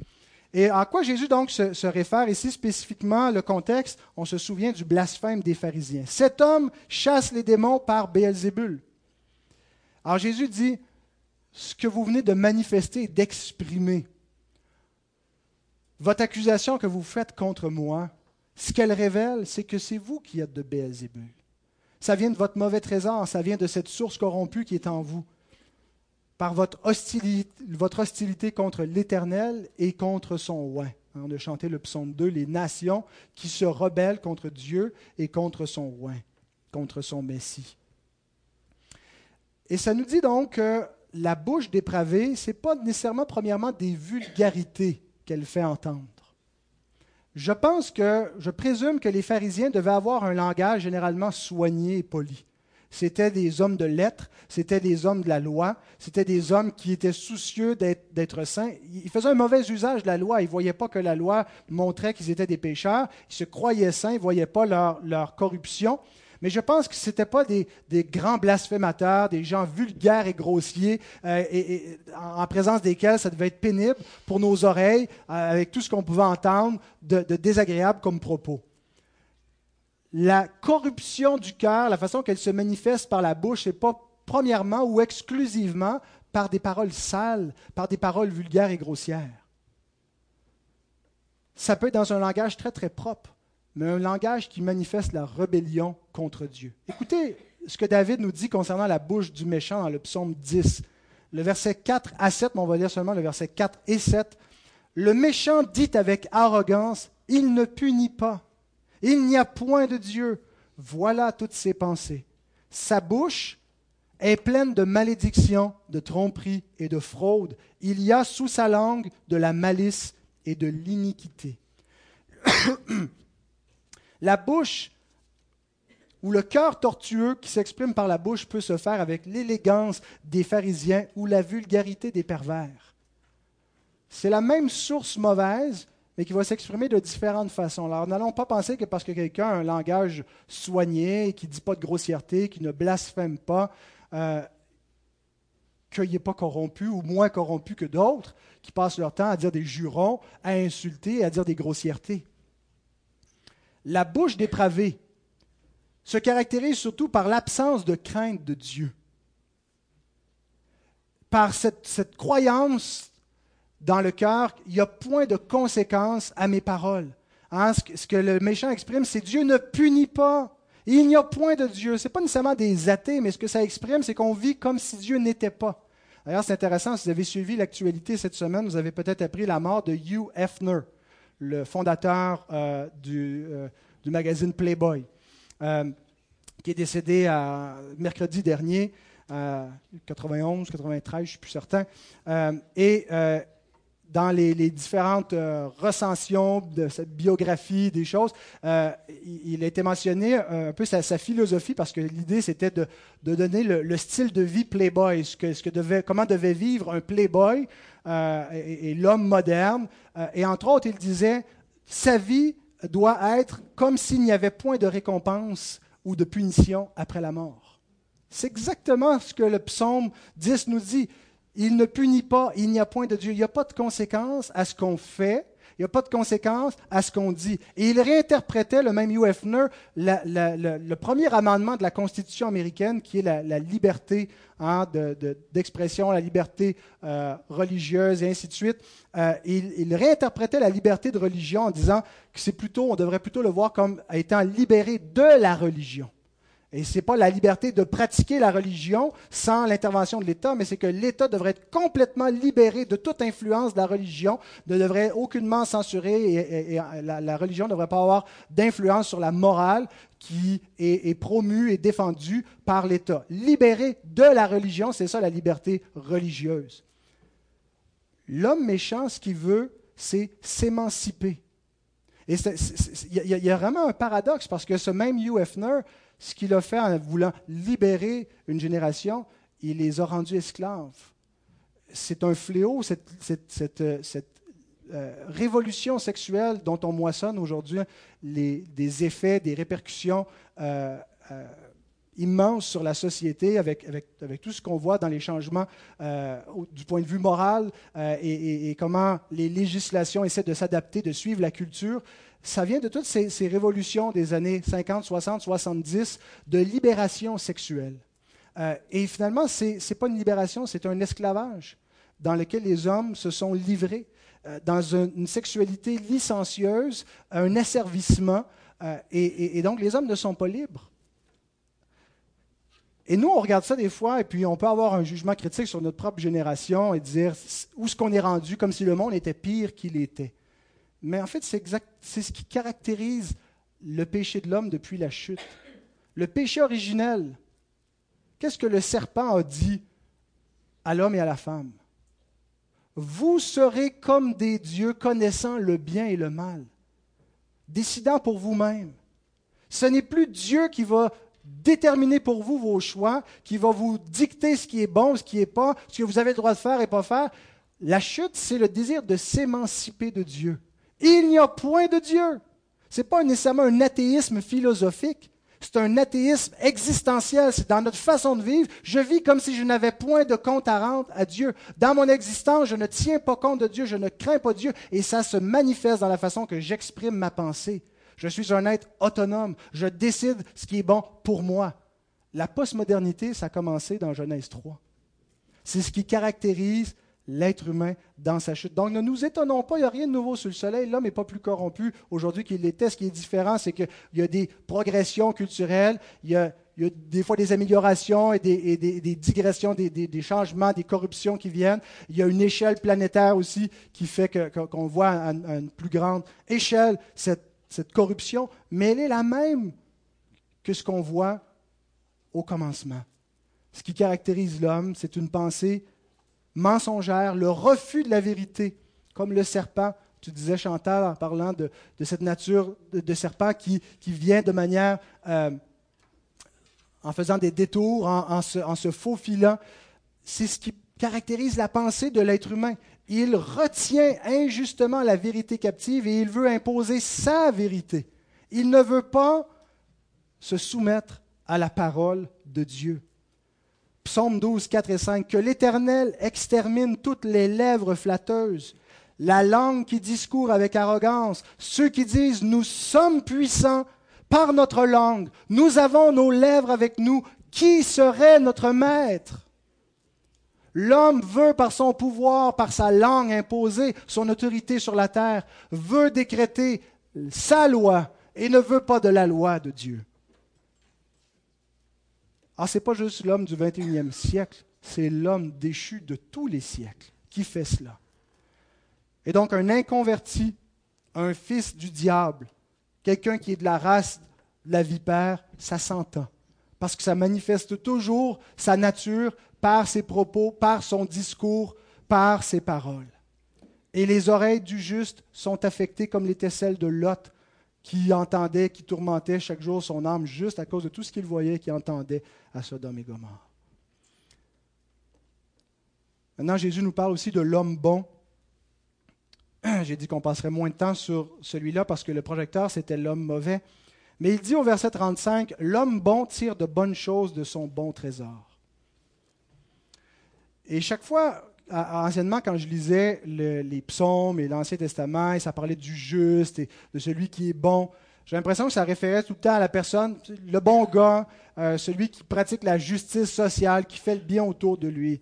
Speaker 1: Et à quoi Jésus donc se, réfère ici spécifiquement le contexte On se souvient du blasphème des pharisiens. Cet homme chasse les démons par Béelzébul. Alors Jésus dit ce que vous venez de manifester d'exprimer votre accusation que vous faites contre moi, ce qu'elle révèle, c'est que c'est vous qui êtes de Béelzébul. Ça vient de votre mauvais trésor, ça vient de cette source corrompue qui est en vous, par votre hostilité, contre l'Éternel et contre son oin. On a chanté le psaume 2, les nations qui se rebellent contre Dieu et contre son oin, contre son Messie. Et ça nous dit donc que la bouche dépravée, ce n'est pas nécessairement premièrement des vulgarités qu'elle fait entendre. Je pense que, je présume que les pharisiens devaient avoir un langage généralement soigné et poli. C'étaient des hommes de lettres, c'étaient des hommes de la loi, c'étaient des hommes qui étaient soucieux d'être saints. Ils faisaient un mauvais usage de la loi. Ils ne voyaient pas que la loi montrait qu'ils étaient des pécheurs. Ils se croyaient saints, ils ne voyaient pas leur, corruption. Mais je pense que ce n'étaient pas des, grands blasphémateurs, des gens vulgaires et grossiers, euh, en présence desquels ça devait être pénible pour nos oreilles, euh, avec tout ce qu'on pouvait entendre de, désagréable comme propos. La corruption du cœur, la façon qu'elle se manifeste par la bouche, n'est pas premièrement ou exclusivement par des paroles sales, par des paroles vulgaires et grossières. Ça peut être dans un langage très très propre mais un langage qui manifeste la rébellion contre Dieu. Écoutez ce que David nous dit concernant la bouche du méchant dans le psaume 10. Le verset 4 à 7, mais on va lire seulement le verset 4 et 7. Le méchant dit avec arrogance, il ne punit pas. Il n'y a point de Dieu. Voilà toutes ses pensées. Sa bouche est pleine de malédictions, de tromperies et de fraudes. Il y a sous sa langue de la malice et de l'iniquité. La bouche ou le cœur tortueux qui s'exprime par la bouche peut se faire avec l'élégance des pharisiens ou la vulgarité des pervers. C'est la même source mauvaise, mais qui va s'exprimer de différentes façons. Alors, n'allons pas penser que parce que quelqu'un a un langage soigné, qui ne dit pas de grossièreté, qui ne blasphème pas, euh, qu'il n'est pas corrompu ou moins corrompu que d'autres qui passent leur temps à dire des jurons, à insulter, à dire des grossièretés la bouche dépravée se caractérise surtout par l'absence de crainte de Dieu, par cette, croyance dans le cœur, il n'y a point de conséquence à mes paroles. Hein, ce, que, le méchant exprime, c'est Dieu ne punit pas. Il n'y a point de Dieu. Ce n'est pas nécessairement des athées, mais ce que ça exprime, c'est qu'on vit comme si Dieu n'était pas. D'ailleurs, c'est intéressant, si vous avez suivi l'actualité cette semaine, vous avez peut-être appris la mort de Hugh Hefner le fondateur euh, euh, du, magazine Playboy, euh, qui est décédé mercredi dernier, 91, 93, je ne suis plus certain. et dans les, différentes euh, recensions de cette biographie, des choses, euh, il, a été mentionné un peu sa, philosophie parce que l'idée c'était de, donner le, style de vie playboy, ce que, devait, comment devait vivre un playboy et, l'homme moderne. et entre autres, il disait, sa vie doit être comme s'il n'y avait point de récompense ou de punition après la mort. C'est exactement ce que le psaume 10 nous dit. Il ne punit pas, il n'y a point de Dieu. Il n'y a pas de conséquence à ce qu'on fait, il n'y a pas de conséquence à ce qu'on dit. Et il réinterprétait, le même Hugh le premier amendement de la Constitution américaine, qui est la, liberté hein, d'expression, la liberté euh, religieuse, et ainsi de suite. Euh, il, il, réinterprétait la liberté de religion en disant que c'est plutôt, on devrait plutôt le voir comme étant libéré de la religion. Et ce n'est pas la liberté de pratiquer la religion sans l'intervention de l'État, mais c'est que l'État devrait être complètement libéré de toute influence de la religion, ne devrait aucunement censurer, et, la, religion ne devrait pas avoir d'influence sur la morale qui est, promue et défendue par l'État. Libéré de la religion, c'est ça la liberté religieuse. L'homme méchant, ce qu'il veut, c'est s'émanciper. Et il y, a vraiment un paradoxe parce que ce même Hugh Hefner, ce qu'il a fait en voulant libérer une génération, il les a rendus esclaves. C'est un fléau, cette, euh, euh, révolution sexuelle dont on moissonne aujourd'hui des effets, des répercussions euh, immenses sur la société avec, tout ce qu'on voit dans les changements du point de vue moral et, et, comment les législations essaient de s'adapter, de suivre la culture ça vient de toutes ces, révolutions des années 50, 60, 70 de libération sexuelle. Euh, et finalement, ce n'est pas une libération, c'est un esclavage dans lequel les hommes se sont livrés euh, dans une, sexualité licencieuse, un asservissement, euh, et, donc les hommes ne sont pas libres. Et nous, on regarde ça des fois, et puis on peut avoir un jugement critique sur notre propre génération et dire où est-ce qu'on est rendu, comme si le monde était pire qu'il était. Mais en fait, c'est, ce qui caractérise le péché de l'homme depuis la chute. Le péché originel. Qu'est-ce que le serpent a dit à l'homme et à la femme? Vous serez comme des dieux connaissant le bien et le mal, décidant pour vous-même. Ce n'est plus Dieu qui va déterminer pour vous vos choix, qui va vous dicter ce qui est bon, ce qui n'est pas, ce que vous avez le droit de faire et pas faire. La chute, c'est le désir de s'émanciper de Dieu. Il n'y a point de Dieu. Ce n'est pas nécessairement un athéisme philosophique. C'est un athéisme existentiel. C'est dans notre façon de vivre. Je vis comme si je n'avais point de compte à rendre à Dieu. Dans mon existence, je ne tiens pas compte de Dieu. Je ne crains pas Dieu. Et ça se manifeste dans la façon que j'exprime ma pensée. Je suis un être autonome. Je décide ce qui est bon pour moi. La postmodernité, ça a commencé dans Genèse 3. C'est ce qui caractérise l'être humain dans sa chute. Donc ne nous étonnons pas, il n'y a rien de nouveau sur le soleil. L'homme n'est pas plus corrompu aujourd'hui qu'il l'était. Ce qui est différent, c'est qu'il y a des progressions culturelles, il y a, des fois des améliorations et des, digressions, des, changements, des corruptions qui viennent. Il y a une échelle planétaire aussi qui fait qu'on voit à, une plus grande échelle cette, cette corruption, mais elle est la même que ce qu'on voit au commencement. Ce qui caractérise l'homme, c'est une pensée mensongère, le refus de la vérité, comme le serpent. Tu disais, Chantal, en parlant de, cette nature de, serpent qui, vient de manière, euh, en faisant des détours, en, se, en se faufilant. C'est ce qui caractérise la pensée de l'être humain. Il retient injustement la vérité captive et il veut imposer sa vérité. Il ne veut pas se soumettre à la parole de Dieu. Psaume 12, 4 et 5, que l'Éternel extermine toutes les lèvres flatteuses, la langue qui discourt avec arrogance, ceux qui disent nous sommes puissants par notre langue, nous avons nos lèvres avec nous, qui serait notre maître? L'homme veut par son pouvoir, par sa langue imposer son autorité sur la terre, veut décréter sa loi et ne veut pas de la loi de Dieu. Ah, ce n'est pas juste l'homme du 21e siècle, c'est l'homme déchu de tous les siècles qui fait cela. Et donc un inconverti, un fils du diable, quelqu'un qui est de la race de la vipère, ça s'entend. Parce que ça manifeste toujours sa nature par ses propos, par son discours, par ses paroles. Et les oreilles du juste sont affectées comme l'étaient celles de Lot, qui entendait, qui tourmentait chaque jour son âme juste à cause de tout ce qu'il voyait, qui entendait à Sodome et Gomorre. Maintenant, Jésus nous parle aussi de l'homme bon. J'ai dit qu'on passerait moins de temps sur celui-là parce que le projecteur, c'était l'homme mauvais. Mais il dit au verset 35, L'homme bon tire de bonnes choses de son bon trésor. Et chaque fois, anciennement, quand je lisais les psaumes et l'Ancien Testament, et ça parlait du juste et de celui qui est bon, j'ai l'impression que ça référait tout le temps à la personne, le bon gars, euh, celui qui pratique la justice sociale, qui fait le bien autour de lui.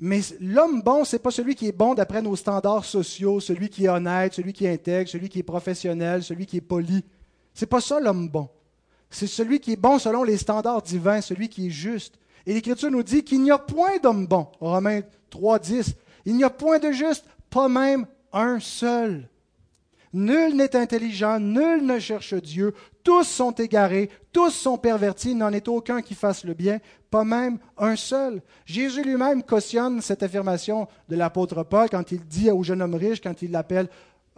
Speaker 1: Mais l'homme bon, ce n'est pas celui qui est bon d'après nos standards sociaux, celui qui est honnête, celui qui est intègre, celui qui est professionnel, celui qui est poli. C'est pas ça l'homme bon. C'est celui qui est bon selon les standards divins, celui qui est juste. Et l'Écriture nous dit qu'il n'y a point d'homme bon. Romains 3, 10. Il n'y a point de juste, pas même un seul. Nul n'est intelligent, nul ne cherche Dieu, tous sont égarés, tous sont pervertis, il n'en est aucun qui fasse le bien, pas même un seul. Jésus lui-même cautionne cette affirmation de l'apôtre Paul quand il dit au jeune homme riche, quand il l'appelle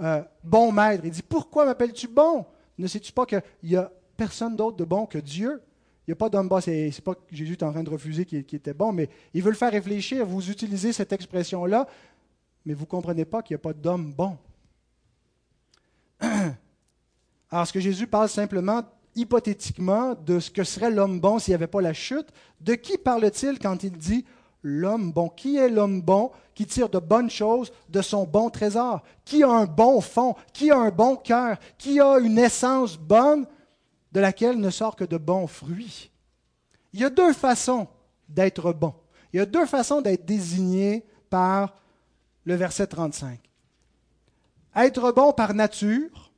Speaker 1: euh, bon maître, il dit, pourquoi m'appelles-tu bon? Ne sais-tu pas qu'il n'y a personne d'autre de bon que Dieu? Il n'y a pas d'homme bas. C'est, pas que Jésus est en train de refuser qu'il, était bon, mais il veut le faire réfléchir. Vous utilisez cette expression-là, mais vous ne comprenez pas qu'il n'y a pas d'homme bon. Alors, ce que Jésus parle simplement, hypothétiquement, de ce que serait l'homme bon s'il n'y avait pas la chute, de qui parle-t-il quand il dit l'homme bon? Qui est l'homme bon qui tire de bonnes choses de son bon trésor? Qui a un bon fond? Qui a un bon cœur? Qui a une essence bonne? De laquelle ne sort que de bons fruits. Il y a deux façons d'être bon. Il y a deux façons d'être désigné par le verset 35. Être bon par nature,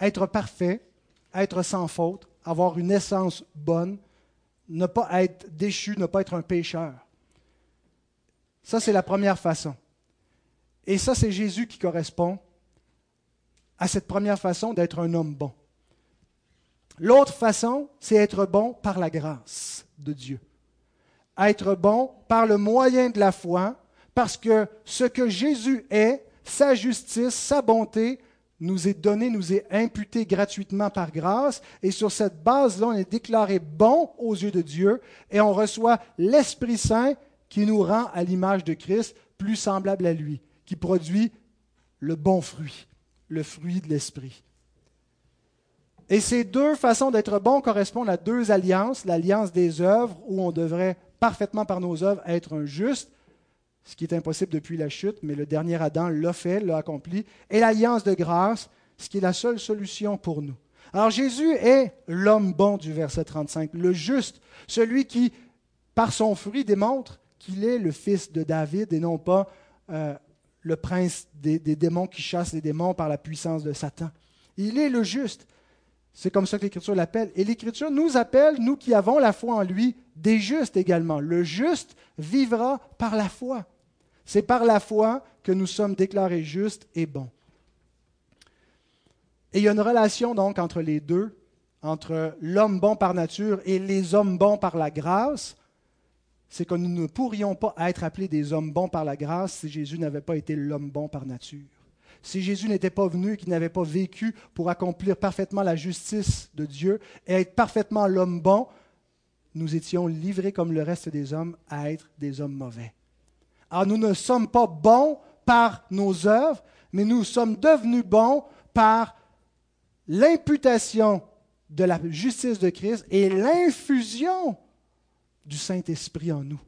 Speaker 1: être parfait, être sans faute, avoir une essence bonne, ne pas être déchu, ne pas être un pécheur. Ça, c'est la première façon. Et ça, c'est Jésus qui correspond à cette première façon d'être un homme bon. L'autre façon, c'est être bon par la grâce de Dieu. Être bon par le moyen de la foi, parce que ce que Jésus est, sa justice, sa bonté, nous est donné, nous est imputé gratuitement par grâce, et sur cette base-là, on est déclaré bon aux yeux de Dieu, et on reçoit l'Esprit Saint qui nous rend à l'image de Christ, plus semblable à lui, qui produit le bon fruit, le fruit de l'Esprit. Et ces deux façons d'être bon correspondent à deux alliances. L'alliance des œuvres, où on devrait parfaitement par nos œuvres être un juste, ce qui est impossible depuis la chute, mais le dernier Adam l'a fait, l'a accompli. Et l'alliance de grâce, ce qui est la seule solution pour nous. Alors Jésus est l'homme bon du verset 35, le juste, celui qui, par son fruit, démontre qu'il est le fils de David et non pas euh, le prince des démons qui chasse les démons par la puissance de Satan. Il est le juste. C'est comme ça que l'Écriture l'appelle. Et l'Écriture nous appelle, nous qui avons la foi en lui, des justes également. Le juste vivra par la foi. C'est par la foi que nous sommes déclarés justes et bons. Et il y a une relation donc entre les deux, entre l'homme bon par nature et les hommes bons par la grâce. C'est que nous ne pourrions pas être appelés des hommes bons par la grâce si Jésus n'avait pas été l'homme bon par nature si Jésus n'était pas venu qu'il n'avait pas vécu pour accomplir parfaitement la justice de Dieu et être parfaitement l'homme bon, nous étions livrés comme le reste des hommes à être des hommes mauvais. Alors nous ne sommes pas bons par nos œuvres, mais nous sommes devenus bons par l'imputation de la justice de Christ et l'infusion du Saint-Esprit en nous,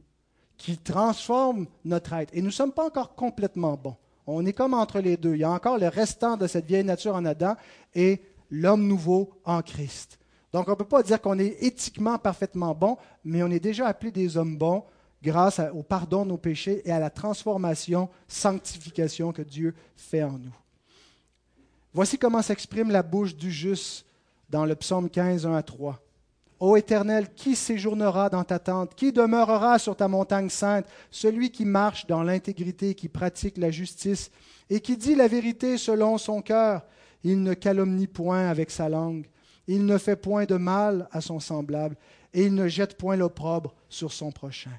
Speaker 1: qui transforme notre être. Et nous ne sommes pas encore complètement bons. On est comme entre les deux. Il y a encore le restant de cette vieille nature en Adam et l'homme nouveau en Christ. Donc on ne peut pas dire qu'on est éthiquement parfaitement bon, mais on est déjà appelé des hommes bons grâce au pardon de nos péchés et à la transformation, sanctification que Dieu fait en nous. Voici comment s'exprime la bouche du juste dans le psaume 15, 1 à 3. Ô Éternel, qui séjournera dans ta tente? Qui demeurera sur ta montagne sainte? Celui qui marche dans l'intégrité, qui pratique la justice et qui dit la vérité selon son cœur. Il ne calomnie point avec sa langue. Il ne fait point de mal à son semblable et il ne jette point l'opprobre sur son prochain.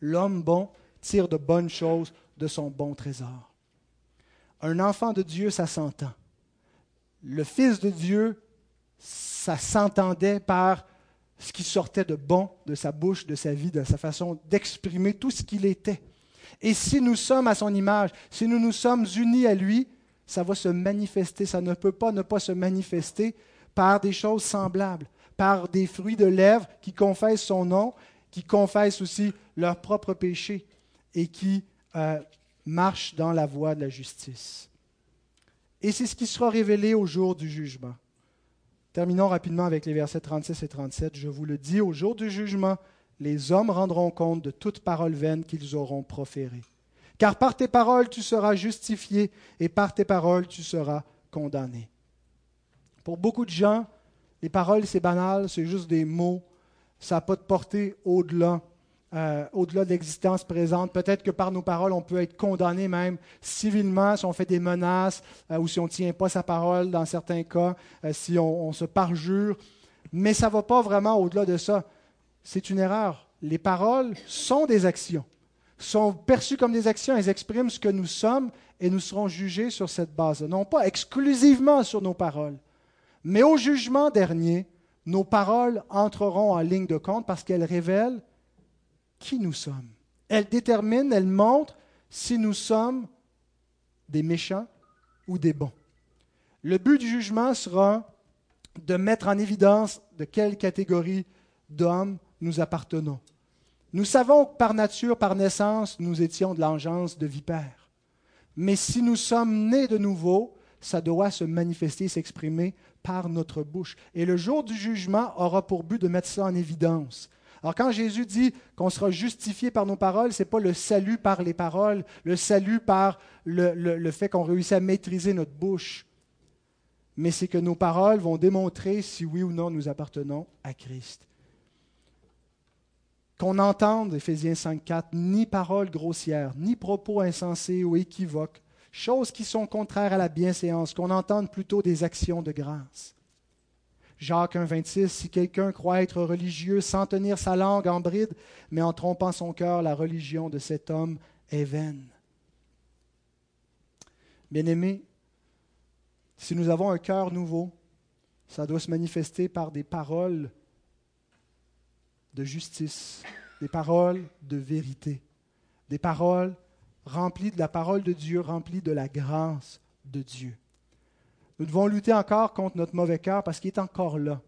Speaker 1: L'homme bon tire de bonnes choses de son bon trésor. Un enfant de Dieu, ça s'entend. Le Fils de Dieu, ça s'entendait par ce qui sortait de bon de sa bouche, de sa vie, de sa façon d'exprimer tout ce qu'il était. Et si nous sommes à son image, si nous nous sommes unis à lui, ça va se manifester. Ça ne peut pas ne pas se manifester par des choses semblables, par des fruits de lèvres qui confessent son nom, qui confessent aussi leur propre péché et qui euh, marchent dans la voie de la justice. Et c'est ce qui sera révélé au jour du jugement. Terminons rapidement avec les versets 36 et 37. Je vous le dis, au jour du jugement, les hommes rendront compte de toute parole vaine qu'ils auront proférée. Car par tes paroles tu seras justifié et par tes paroles tu seras condamné. Pour beaucoup de gens, les paroles, c'est banal, c'est juste des mots, ça n'a pas de portée au-delà euh, au-delà de l'existence présente. Peut-être que par nos paroles, on peut être condamné même civilement si on fait des menaces euh, ou si on ne tient pas sa parole dans certains cas, euh, si on, se parjure. Mais ça ne va pas vraiment au-delà de ça. C'est une erreur. Les paroles sont des actions, sont perçues comme des actions. Elles expriment ce que nous sommes et nous serons jugés sur cette base. Non pas exclusivement sur nos paroles, mais au jugement dernier, nos paroles entreront en ligne de compte parce qu'elles révèlent qui nous sommes. Elle détermine, elle montre si nous sommes des méchants ou des bons. Le but du jugement sera de mettre en évidence de quelle catégorie d'hommes nous appartenons. Nous savons que par nature, par naissance, nous étions de l'engeance de vipères. Mais si nous sommes nés de nouveau, ça doit se manifester, s'exprimer par notre bouche. Et le jour du jugement aura pour but de mettre ça en évidence. Alors quand Jésus dit qu'on sera justifié par nos paroles, ce n'est pas le salut par les paroles, le salut par le, fait qu'on réussit à maîtriser notre bouche, mais c'est que nos paroles vont démontrer si oui ou non nous appartenons à Christ. Qu'on entende, Éphésiens 5.4, ni paroles grossières, ni propos insensés ou équivoques, choses qui sont contraires à la bienséance, qu'on entende plutôt des actions de grâce. Jacques 1, 26, si quelqu'un croit être religieux sans tenir sa langue en bride, mais en trompant son cœur, la religion de cet homme est vaine. Bien-aimés, si nous avons un cœur nouveau, ça doit se manifester par des paroles de justice, des paroles de vérité, des paroles remplies de la parole de Dieu, remplies de la grâce de Dieu. Nous devons lutter encore contre notre mauvais cœur parce qu'il est encore là.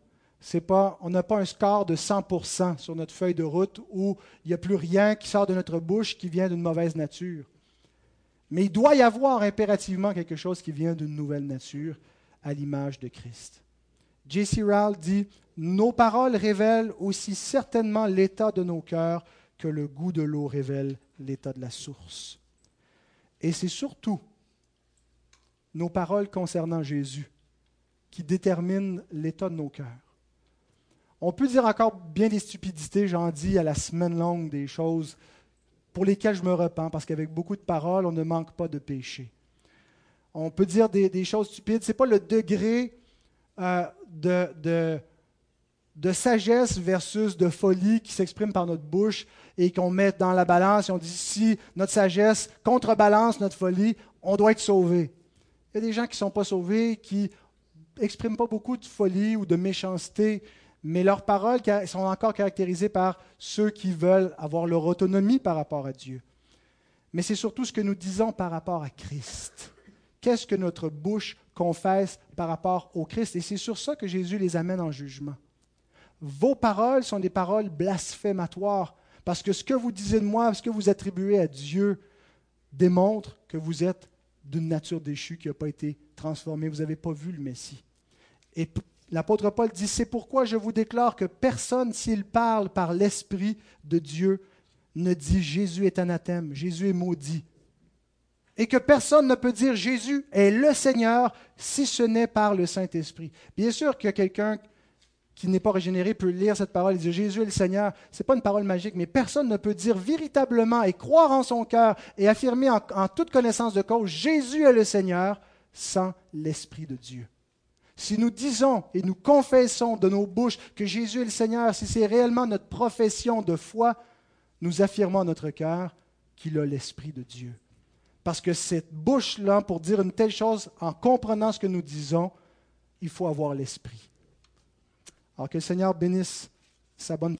Speaker 1: Pas, on n'a pas un score de 100% sur notre feuille de route où il n'y a plus rien qui sort de notre bouche qui vient d'une mauvaise nature. Mais il doit y avoir impérativement quelque chose qui vient d'une nouvelle nature à l'image de Christ. J.C. Rowell dit Nos paroles révèlent aussi certainement l'état de nos cœurs que le goût de l'eau révèle l'état de la source. Et c'est surtout nos paroles concernant Jésus qui déterminent l'état de nos cœurs. On peut dire encore bien des stupidités, j'en dis à la semaine longue des choses pour lesquelles je me repens, parce qu'avec beaucoup de paroles, on ne manque pas de péché. On peut dire des, choses stupides, ce n'est pas le degré euh, de, de, de, sagesse versus de folie qui s'exprime par notre bouche et qu'on met dans la balance et on dit si notre sagesse contrebalance notre folie, on doit être sauvé. Il y a des gens qui ne sont pas sauvés, qui n'expriment pas beaucoup de folie ou de méchanceté, mais leurs paroles sont encore caractérisées par ceux qui veulent avoir leur autonomie par rapport à Dieu. Mais c'est surtout ce que nous disons par rapport à Christ. Qu'est-ce que notre bouche confesse par rapport au Christ? Et c'est sur ça que Jésus les amène en jugement. Vos paroles sont des paroles blasphématoires, parce que ce que vous disiez de moi, ce que vous attribuez à Dieu, démontre que vous êtes d'une nature déchue qui n'a pas été transformée. Vous n'avez pas vu le Messie. Et l'apôtre Paul dit, c'est pourquoi je vous déclare que personne, s'il parle par l'Esprit de Dieu, ne dit Jésus est anathème, Jésus est maudit. Et que personne ne peut dire Jésus est le Seigneur si ce n'est par le Saint-Esprit. Bien sûr qu'il y a quelqu'un qui n'est pas régénéré peut lire cette parole et dire Jésus est le Seigneur. Ce n'est pas une parole magique, mais personne ne peut dire véritablement et croire en son cœur et affirmer en, toute connaissance de cause Jésus est le Seigneur sans l'Esprit de Dieu. Si nous disons et nous confessons de nos bouches que Jésus est le Seigneur, si c'est réellement notre profession de foi, nous affirmons en notre cœur qu'il a l'Esprit de Dieu. Parce que cette bouche-là, pour dire une telle chose, en comprenant ce que nous disons, il faut avoir l'esprit. Alors que le Seigneur bénisse sa bonne